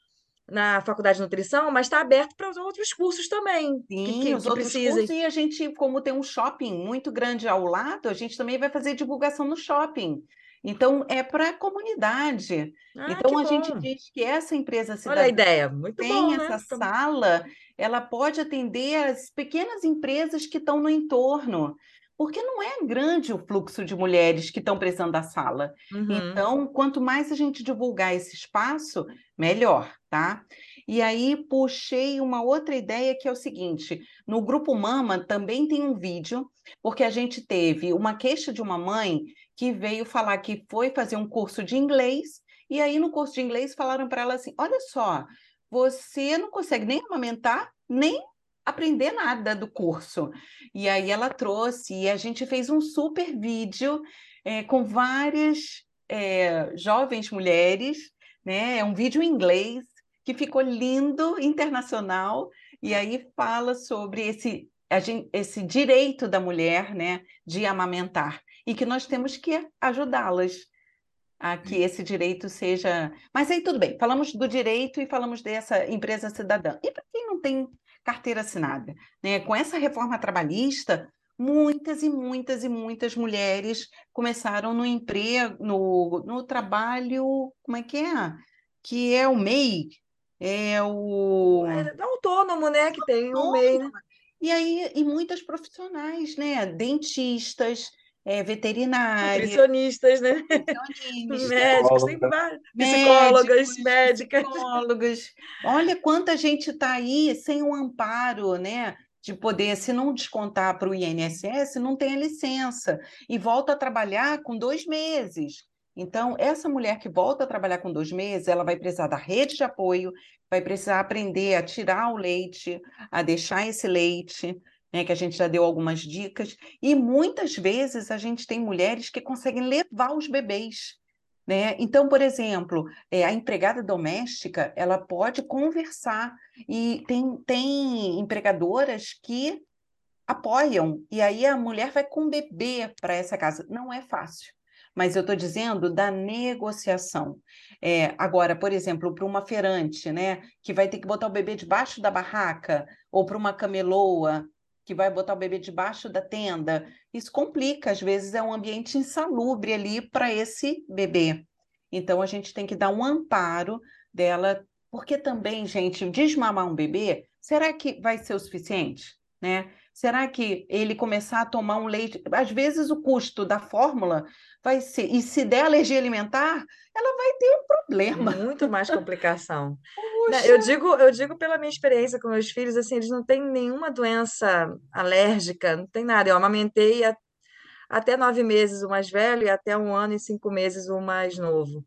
Speaker 2: na faculdade de nutrição, mas está aberto para os outros cursos também.
Speaker 3: Sim, que, que, os que outros precisem. cursos, e a gente, como tem um shopping muito grande ao lado, a gente também vai fazer divulgação no shopping. Então, é para a comunidade. Ah, então, a bom. gente diz que essa empresa cidadã
Speaker 2: Olha a ideia, muito
Speaker 3: tem
Speaker 2: bom,
Speaker 3: essa né? sala, ela pode atender as pequenas empresas que estão no entorno porque não é grande o fluxo de mulheres que estão precisando da sala. Uhum. Então, quanto mais a gente divulgar esse espaço, melhor, tá? E aí puxei uma outra ideia que é o seguinte: no grupo Mama também tem um vídeo, porque a gente teve uma queixa de uma mãe que veio falar que foi fazer um curso de inglês, e aí no curso de inglês falaram para ela assim: olha só, você não consegue nem amamentar, nem aprender nada do curso. E aí ela trouxe, e a gente fez um super vídeo é, com várias é, jovens mulheres, né? É um vídeo em inglês que ficou lindo, internacional, e aí fala sobre esse, esse direito da mulher, né, de amamentar e que nós temos que ajudá-las a que esse direito seja. Mas aí tudo bem, falamos do direito e falamos dessa empresa cidadã. E para quem não tem carteira assinada, né? Com essa reforma trabalhista, muitas e muitas e muitas mulheres começaram no emprego, no, no trabalho, como é que é? Que é o MEI, é o
Speaker 2: é, é autônomo, né? Que tem o MEI, né?
Speaker 3: E aí, e muitas profissionais, né? Dentistas, é, veterinárias,
Speaker 2: nutricionistas, né? médicos, tem vários, psicólogas, médicas.
Speaker 3: Psicólogas. Olha quanta gente está aí sem o um amparo, né? De poder, se não descontar para o INSS, não tem a licença e volta a trabalhar com dois meses. Então, essa mulher que volta a trabalhar com dois meses, ela vai precisar da rede de apoio, vai precisar aprender a tirar o leite, a deixar esse leite, né, que a gente já deu algumas dicas, e muitas vezes a gente tem mulheres que conseguem levar os bebês. Né? Então, por exemplo, é, a empregada doméstica ela pode conversar e tem, tem empregadoras que apoiam, e aí a mulher vai com o bebê para essa casa. Não é fácil mas eu estou dizendo da negociação. É, agora, por exemplo, para uma feirante, né, que vai ter que botar o bebê debaixo da barraca, ou para uma cameloa, que vai botar o bebê debaixo da tenda. Isso complica, às vezes é um ambiente insalubre ali para esse bebê. Então a gente tem que dar um amparo dela, porque também, gente, desmamar um bebê, será que vai ser o suficiente, né? Será que ele começar a tomar um leite, às vezes o custo da fórmula vai ser, e se der alergia alimentar, ela vai ter um problema.
Speaker 2: Muito mais complicação. Né, eu digo, eu digo pela minha experiência com meus filhos, assim, eles não têm nenhuma doença alérgica, não tem nada. Eu amamentei até nove meses o mais velho e até um ano e cinco meses o mais novo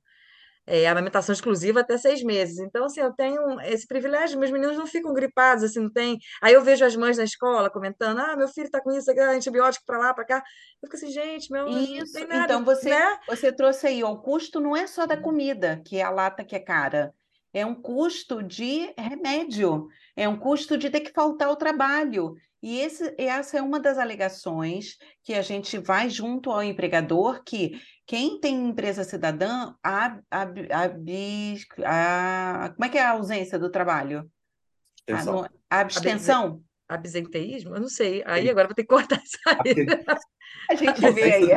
Speaker 2: é, amamentação exclusiva até seis meses. Então, assim, eu tenho esse privilégio, meus meninos não ficam gripados, assim, não tem. Aí eu vejo as mães na escola comentando: ah, meu filho está com isso, antibiótico para lá, para cá. Eu fico assim, gente, meu.
Speaker 3: Isso, não tem nada, então você, né? você trouxe aí, o custo não é só da comida, que é a lata que é cara. É um custo de remédio, é um custo de ter que faltar ao trabalho. E esse, essa é uma das alegações que a gente vai junto ao empregador, que quem tem empresa cidadã, a, a, a, a como é que é a ausência do trabalho? A, a abstenção?
Speaker 2: Absenteísmo? Eu não sei. Aí agora vou ter que cortar essa aí.
Speaker 3: A gente vê aí.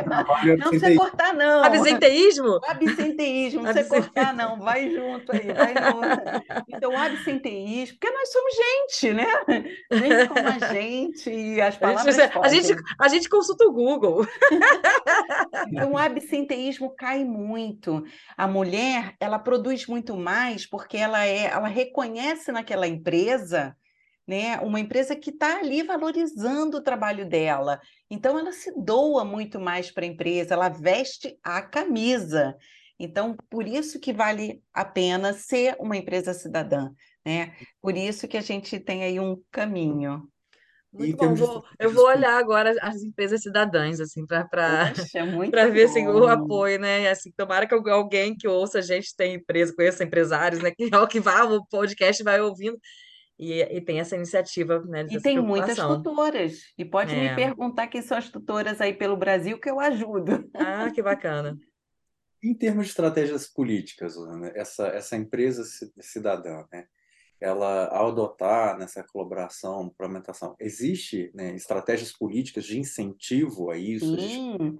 Speaker 3: Não precisa cortar, não.
Speaker 2: Absenteísmo?
Speaker 3: Absenteísmo, não precisa cortar, não. Vai junto aí, vai junto. Então, absenteísmo, porque nós somos gente, né? Gente como a gente, e as palavras.
Speaker 2: A gente, a gente, a gente consulta o Google.
Speaker 3: Então, o absenteísmo cai muito. A mulher, ela produz muito mais porque ela é, ela reconhece naquela empresa né? Uma empresa que está ali valorizando o trabalho dela. Então, ela se doa muito mais para a empresa, ela veste a camisa. Então, por isso que vale a pena ser uma empresa cidadã, né? Por isso que a gente tem aí um caminho.
Speaker 2: Muito bom, vou, eu vou olhar agora as empresas cidadãs, assim, para ver assim, o apoio, né? Assim, tomara que alguém que ouça a gente tenha empresa, conheça empresários, né? Que, que vá o podcast vai ouvindo e, e tem essa iniciativa, né?
Speaker 3: E tem muitas tutoras. E pode é. me perguntar quem são as tutoras aí pelo Brasil que eu ajudo.
Speaker 2: Ah, que bacana.
Speaker 4: Em termos de estratégias políticas, né, essa, essa empresa cidadã, né, ela, ao adotar nessa colaboração, implementação, existe né, estratégias políticas de incentivo a isso?
Speaker 3: Sim.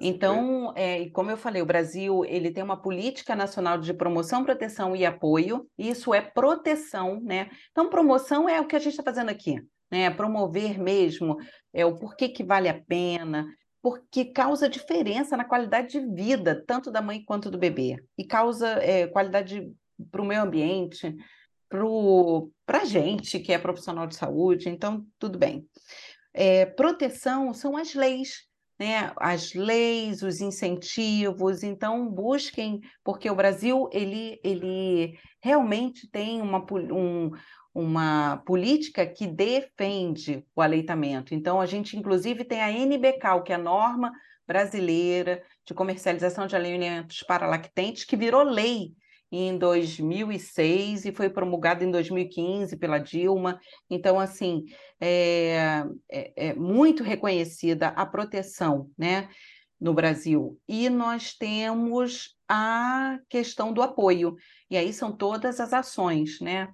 Speaker 3: Então, é, como eu falei, o Brasil ele tem uma política nacional de promoção, proteção e apoio. Isso é proteção, né? Então, promoção é o que a gente está fazendo aqui, né? Promover mesmo é o porquê que vale a pena, porque causa diferença na qualidade de vida, tanto da mãe quanto do bebê, e causa é, qualidade para o meio ambiente, para a gente que é profissional de saúde, então tudo bem. É, proteção são as leis né, as leis, os incentivos, então busquem, porque o Brasil ele, ele realmente tem uma, um, uma política que defende o aleitamento. Então, a gente, inclusive, tem a NBCAL, que é a norma brasileira de comercialização de alimentos para lactentes, que virou lei em 2006 e foi promulgado em 2015 pela Dilma. Então, assim, é, é, é muito reconhecida a proteção, né? no Brasil. E nós temos a questão do apoio. E aí são todas as ações, né?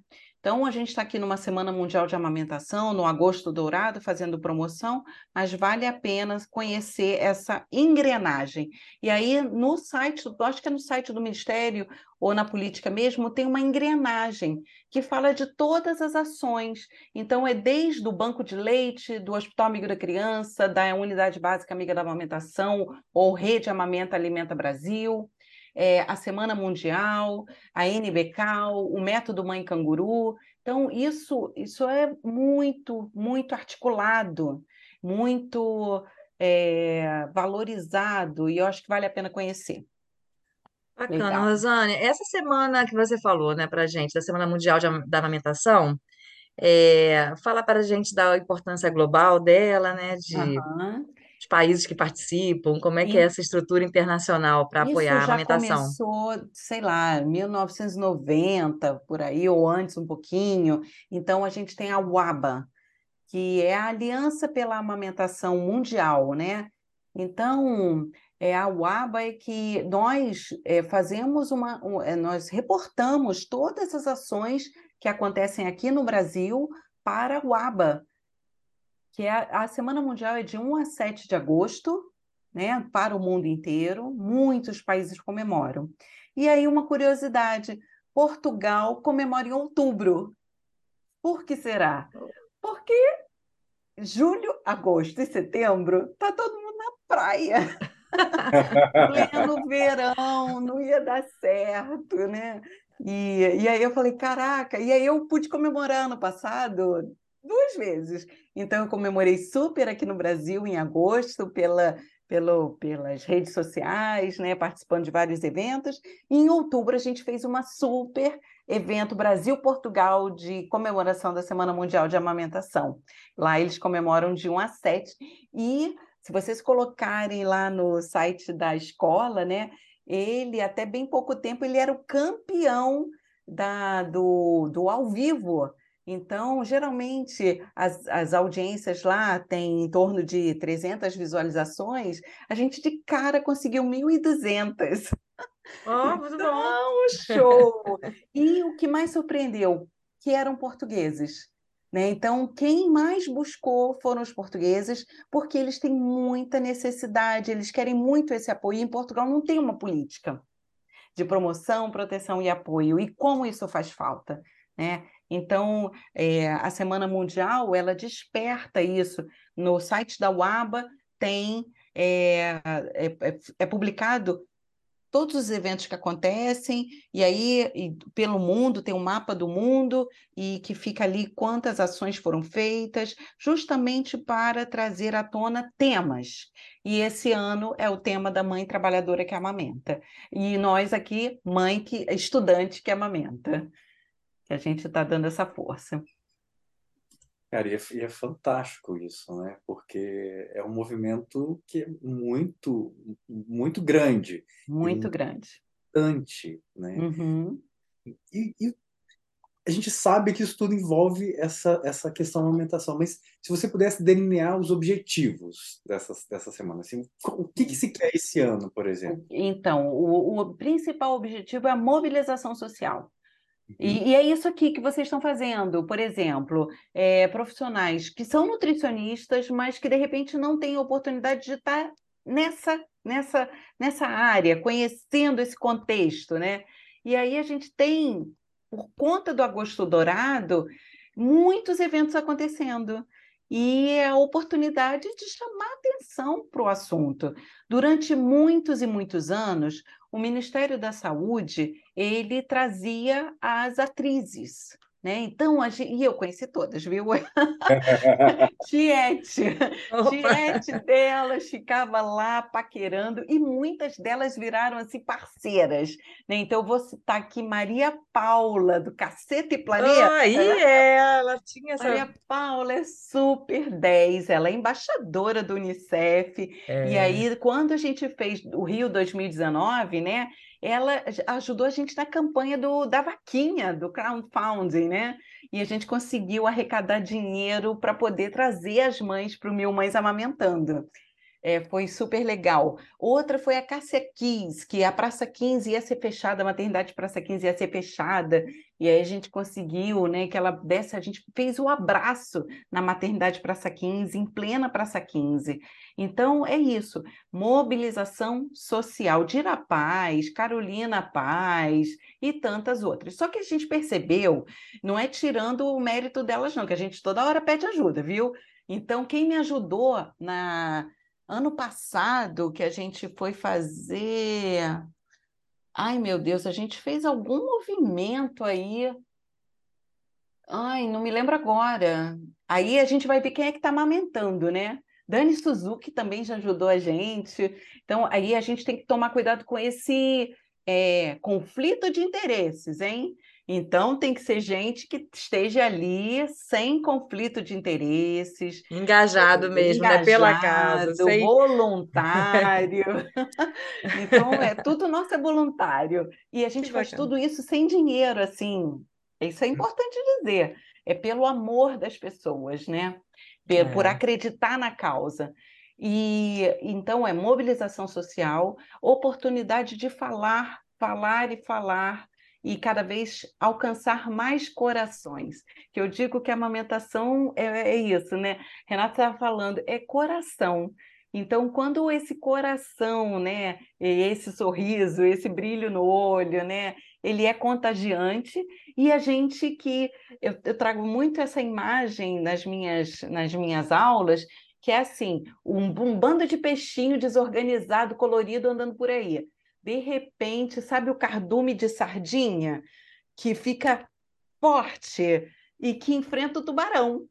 Speaker 3: Então, a gente está aqui numa Semana Mundial de Amamentação, no Agosto Dourado, fazendo promoção, mas vale a pena conhecer essa engrenagem. E aí, no site, acho que é no site do Ministério ou na política mesmo, tem uma engrenagem que fala de todas as ações. Então, é desde o banco de leite, do Hospital Amigo da Criança, da Unidade Básica Amiga da Amamentação, ou Rede Amamenta Alimenta Brasil, é, a Semana Mundial, a NBCAL, o Método Mãe Canguru. Então, isso, isso é muito, muito articulado, muito é, valorizado, e eu acho que vale a pena conhecer.
Speaker 2: Bacana, Legal. Rosane. Essa semana que você falou, né, para gente, da Semana Mundial de, da Amamentação, é, fala para a gente da importância global dela, né, de uhum os países que participam, como é que é essa estrutura internacional para apoiar a amamentação?
Speaker 3: Começou, sei lá, 1990, por aí, ou antes um pouquinho. Então, a gente tem a UABA, que é a Aliança pela Amamentação Mundial, né? Então, é, a UABA é que nós é, fazemos uma, um, é, nós reportamos todas as ações que acontecem aqui no Brasil para a UABA, que é a, a Semana Mundial é de 1 a 7 de agosto, né, para o mundo inteiro, muitos países comemoram. E aí uma curiosidade, Portugal comemora em outubro. Por que será? Porque julho, agosto e setembro tá todo mundo na praia. Pleno verão, não ia dar certo, né? E, e aí eu falei, caraca, e aí eu pude comemorar ano passado duas vezes. Então, eu comemorei super aqui no Brasil em agosto, pela, pelo, pelas redes sociais, né, participando de vários eventos. E em outubro, a gente fez uma super evento Brasil-Portugal de comemoração da Semana Mundial de Amamentação. Lá eles comemoram de 1 a 7. E se vocês colocarem lá no site da escola, né, ele, até bem pouco tempo, ele era o campeão da, do, do ao vivo então, geralmente, as, as audiências lá têm em torno de 300 visualizações, a gente de cara conseguiu 1.200.
Speaker 2: Oh, muito então, bom!
Speaker 3: show! E o que mais surpreendeu? Que eram portugueses. Né? Então, quem mais buscou foram os portugueses, porque eles têm muita necessidade, eles querem muito esse apoio. E em Portugal não tem uma política de promoção, proteção e apoio. E como isso faz falta? Né? Então, é, a Semana Mundial, ela desperta isso. No site da UABA tem, é, é, é, é publicado todos os eventos que acontecem, e aí e pelo mundo, tem um mapa do mundo, e que fica ali quantas ações foram feitas, justamente para trazer à tona temas. E esse ano é o tema da mãe trabalhadora que amamenta. E nós aqui, mãe que estudante que amamenta, que a gente está dando essa força.
Speaker 4: Cara, e é, e é, fantástico isso, né? Porque é um movimento que é muito, muito grande.
Speaker 3: Muito grande.
Speaker 4: Importante, né?
Speaker 3: Uhum.
Speaker 4: E, e, a gente sabe que isso tudo envolve essa, essa questão da alimentação, mas se você pudesse delinear os objetivos dessa, dessa semana, assim, o que, que se quer esse ano, por exemplo?
Speaker 3: Então, o, o principal objetivo é a mobilização social. E, e, é isso aqui que vocês estão fazendo, por exemplo, é, profissionais que são nutricionistas, mas que de repente não têm oportunidade de estar nessa, nessa, nessa área, conhecendo esse contexto, né? E aí a gente tem, por conta do Agosto Dourado, muitos eventos acontecendo e é a oportunidade de chamar atenção para o assunto. Durante muitos e muitos anos, o Ministério da Saúde ele trazia as atrizes né? Então, a, e eu conheci todas, viu? Tiete, Tiete delas ficava lá paquerando e muitas delas viraram assim parceiras, né? Então, eu vou citar aqui Maria Paula, do Cacete e Planeta.
Speaker 2: aí é, ela tinha essa...
Speaker 3: Maria Paula é super 10, ela é embaixadora do Unicef, é. e aí, quando a gente fez o Rio 2019, né? Ela ajudou a gente na campanha do, da vaquinha, do crowdfunding, né? E a gente conseguiu arrecadar dinheiro para poder trazer as mães para o Mil Mães Amamentando. É, foi super legal. Outra foi a Cássia 15, que a Praça 15 ia ser fechada, a maternidade Praça 15 ia ser fechada, e aí a gente conseguiu, né, que ela desse, a gente fez o abraço na maternidade Praça 15, em plena Praça 15. Então, é isso, mobilização social. Dira Paz, Carolina Paz e tantas outras. Só que a gente percebeu, não é tirando o mérito delas não, que a gente toda hora pede ajuda, viu? Então, quem me ajudou na Ano passado que a gente foi fazer. Ai, meu Deus, a gente fez algum movimento aí. Ai, não me lembro agora. Aí a gente vai ver quem é que está amamentando, né? Dani Suzuki também já ajudou a gente. Então, aí a gente tem que tomar cuidado com esse é, conflito de interesses, hein? Então, tem que ser gente que esteja ali sem conflito de interesses.
Speaker 2: Engajado mesmo, engajado, né? Pela casa.
Speaker 3: Sem... Voluntário. então, é, tudo nosso é voluntário. E a gente que faz bacana. tudo isso sem dinheiro, assim. Isso é importante dizer. É pelo amor das pessoas, né? Por, é. por acreditar na causa. E então é mobilização social, oportunidade de falar, falar e falar e cada vez alcançar mais corações. Que eu digo que a amamentação é, é isso, né? Renata estava falando, é coração. Então, quando esse coração, né, esse sorriso, esse brilho no olho, né, ele é contagiante e a gente que eu, eu trago muito essa imagem nas minhas nas minhas aulas, que é assim, um, um bando de peixinho desorganizado, colorido andando por aí de repente, sabe o cardume de sardinha que fica forte e que enfrenta o tubarão.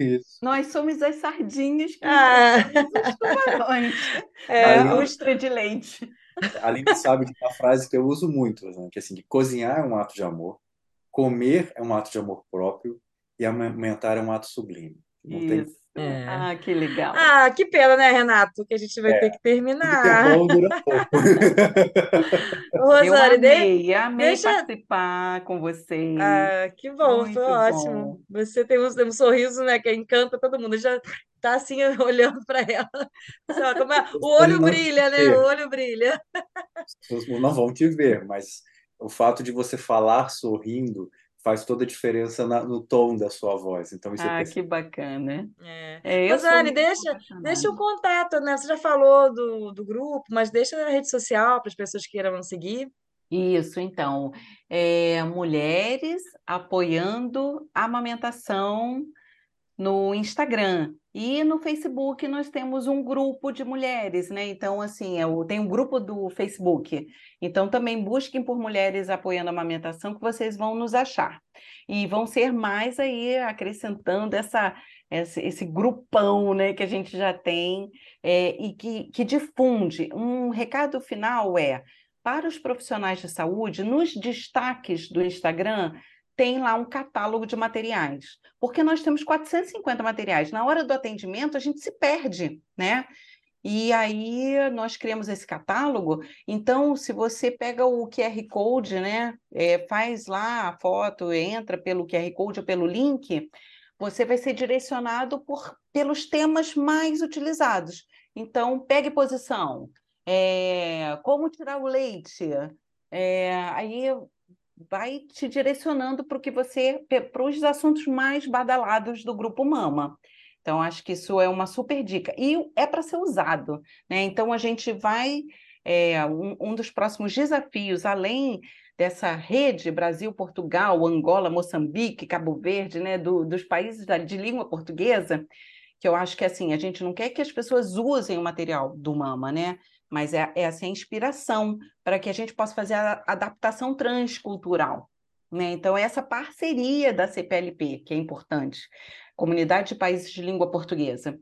Speaker 4: Isso.
Speaker 3: Nós somos as sardinhas que
Speaker 2: ah.
Speaker 3: os tubarões. É, a ostra de leite.
Speaker 4: A Aline sabe de uma frase que eu uso muito, né? que assim, que cozinhar é um ato de amor, comer é um ato de amor próprio e amamentar é um ato sublime.
Speaker 3: Não Isso. tem é. Ah, que legal.
Speaker 2: Ah, que pena, né, Renato? Que a gente vai é. ter que terminar.
Speaker 4: Bom, dura pouco.
Speaker 3: Rosane, Eu amei, amei deixa... participar com vocês.
Speaker 2: Ah, que bom, Muito foi bom. ótimo. Você tem um, um, sorriso, né, que encanta todo mundo. Já tá assim olhando para ela. É, o olho brilha, né? O olho brilha.
Speaker 4: Não vão te ver, mas o fato de você falar sorrindo faz toda a diferença na, no tom da sua voz. Então, isso
Speaker 3: ah,
Speaker 4: é
Speaker 3: que bacana.
Speaker 2: É. É, Rosane, deixa, deixa o contato, né? Você já falou do, do grupo, mas deixa a rede social para as pessoas que queiram seguir.
Speaker 3: Isso, então, é, mulheres apoiando a amamentação no Instagram. E no Facebook nós temos um grupo de mulheres, né? Então, assim, é tenho um grupo do Facebook. Então, também busquem por mulheres apoiando a amamentação, que vocês vão nos achar. E vão ser mais aí acrescentando essa, esse, esse grupão né, que a gente já tem é, e que, que difunde. Um recado final é: para os profissionais de saúde, nos destaques do Instagram, tem lá um catálogo de materiais, porque nós temos 450 materiais. Na hora do atendimento, a gente se perde, né? E aí nós criamos esse catálogo. Então, se você pega o QR Code, né, é, faz lá a foto, entra pelo QR Code ou pelo link, você vai ser direcionado por, pelos temas mais utilizados. Então, pegue posição. É, como tirar o leite? É, aí vai te direcionando para o que você para os assuntos mais badalados do grupo Mama. Então, acho que isso é uma super dica. E é para ser usado, né? Então, a gente vai. É, um, um dos próximos desafios, além dessa rede Brasil, Portugal, Angola, Moçambique, Cabo Verde, né, do, dos países da, de língua portuguesa, que eu acho que assim, a gente não quer que as pessoas usem o material do Mama, né? Mas é, é essa inspiração para que a gente possa fazer a adaptação transcultural. Né? Então, é essa parceria da CPLP, que é importante, Comunidade de Países de Língua Portuguesa.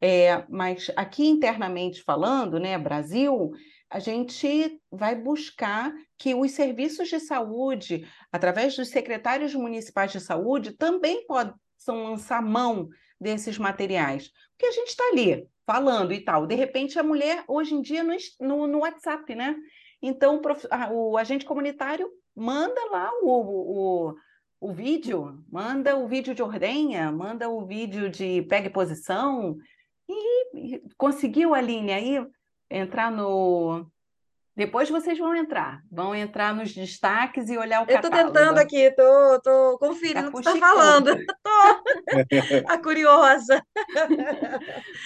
Speaker 3: É, mas aqui internamente falando, né, Brasil, a gente vai buscar que os serviços de saúde, através dos secretários municipais de saúde, também possam lançar mão desses materiais. Porque a gente está ali, falando e tal. De repente, a mulher, hoje em dia, no, no, no WhatsApp, né? Então, o, prof, o, agente comunitário manda lá o, o, o vídeo, manda o vídeo de ordenha, manda o vídeo de pegue posição, e, e conseguiu, Aline, aí entrar no, depois vocês vão entrar, vão entrar nos destaques e olhar o catálogo.
Speaker 2: Eu estou tentando aqui, estou tô, tô conferindo o que está falando. Estou a curiosa.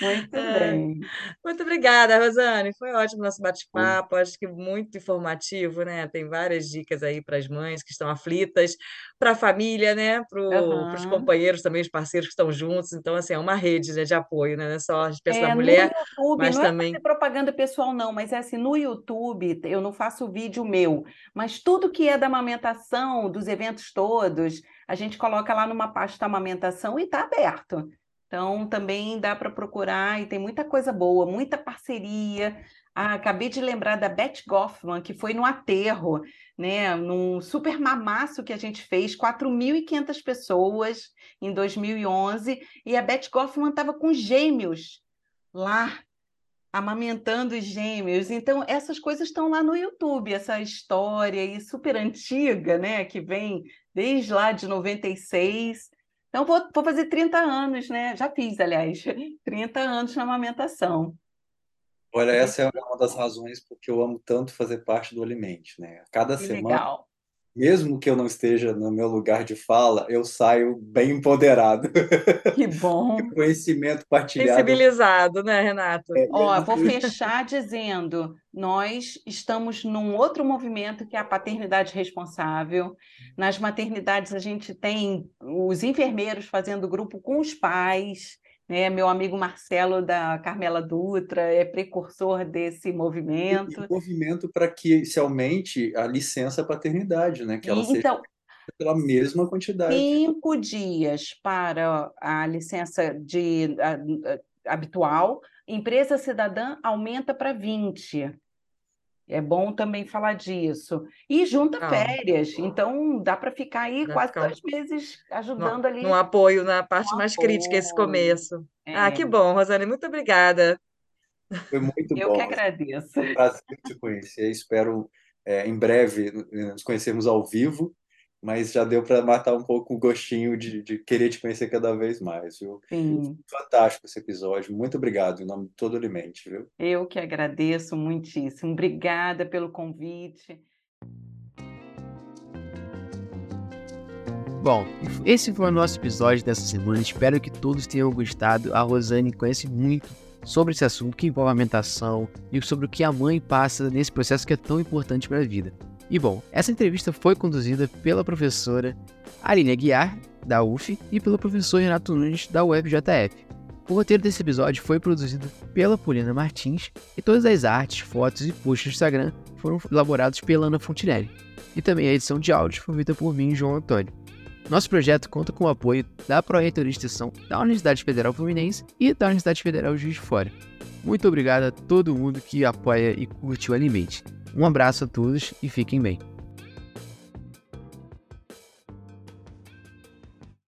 Speaker 3: Muito é. bem.
Speaker 2: Muito obrigada, Rosane. Foi ótimo nosso bate-papo, acho que muito informativo, né? Tem várias dicas aí para as mães que estão aflitas, para a família, né? Para uhum. os companheiros também, os parceiros que estão juntos. Então, assim, é uma rede né, de apoio, né? Não é só a gente pensa é, na mulher,
Speaker 3: YouTube,
Speaker 2: mas
Speaker 3: não
Speaker 2: também...
Speaker 3: é propaganda pessoal, não, mas é assim, no YouTube YouTube, eu não faço vídeo meu, mas tudo que é da amamentação, dos eventos todos, a gente coloca lá numa pasta amamentação e está aberto. Então, também dá para procurar e tem muita coisa boa, muita parceria. Ah, acabei de lembrar da Beth Goffman, que foi no aterro, né, num super mamaço que a gente fez, 4.500 pessoas em 2011, e a Beth Goffman estava com gêmeos lá amamentando os gêmeos. Então, essas coisas estão lá no YouTube, essa história aí super antiga, né, que vem desde lá de 96. Então, vou, vou fazer 30 anos, né? Já fiz, aliás, 30 anos na amamentação.
Speaker 4: Olha, essa é uma das razões porque eu amo tanto fazer parte do Alimente, né? Cada que semana legal mesmo que eu não esteja no meu lugar de fala, eu saio bem empoderado.
Speaker 3: Que bom.
Speaker 4: Conhecimento partilhado.
Speaker 2: Sensibilizado, né, Renato?
Speaker 3: É, Ó, vou fechar dizendo: nós estamos num outro movimento que é a paternidade responsável. Nas maternidades, a gente tem os enfermeiros fazendo grupo com os pais. Né? Meu amigo Marcelo da Carmela Dutra é precursor desse movimento.
Speaker 4: E, movimento para que se aumente a licença paternidade, né? Que ela então, seja pela mesma quantidade.
Speaker 3: Cinco dias para a licença de a, a, habitual, empresa cidadã aumenta para 20. É bom também falar disso. E junta Não. férias, então dá para ficar aí quase ficar... dois meses ajudando
Speaker 2: no,
Speaker 3: ali.
Speaker 2: No apoio, na parte mais apoio. crítica, esse começo. É. Ah, que bom, Rosane, muito obrigada.
Speaker 4: Foi muito
Speaker 3: Eu
Speaker 4: bom.
Speaker 3: Eu que agradeço.
Speaker 4: Foi um prazer te conhecer. Espero é, em breve nos conhecermos ao vivo mas já deu para matar um pouco o gostinho de, de, querer te conhecer cada vez mais, viu?
Speaker 3: Sim.
Speaker 4: Fantástico esse episódio, muito obrigado em nome de todo o Alimente, viu?
Speaker 3: Eu que agradeço muitíssimo, obrigada pelo convite.
Speaker 1: Bom, esse foi o nosso episódio dessa semana. Espero que todos tenham gostado. A Rosane conhece muito sobre esse assunto que envolve a alimentação e sobre o que a mãe passa nesse processo que é tão importante para a vida. E bom, essa entrevista foi conduzida pela professora Aline Aguiar, da UF, e pelo professor Renato Nunes, da UFJF. O roteiro desse episódio foi produzido pela Poliana Martins e todas as artes, fotos e posts do Instagram foram elaborados pela Ana Fontinelli. E também a edição de áudio foi feita por mim, João Antônio. Nosso projeto conta com o apoio da Pró-Reitoria de Extensão da Universidade Federal Fluminense e da Universidade Federal Juiz de Fora. Muito obrigado a todo mundo que apoia e curte o Alimente. Um abraço a todos e fiquem bem.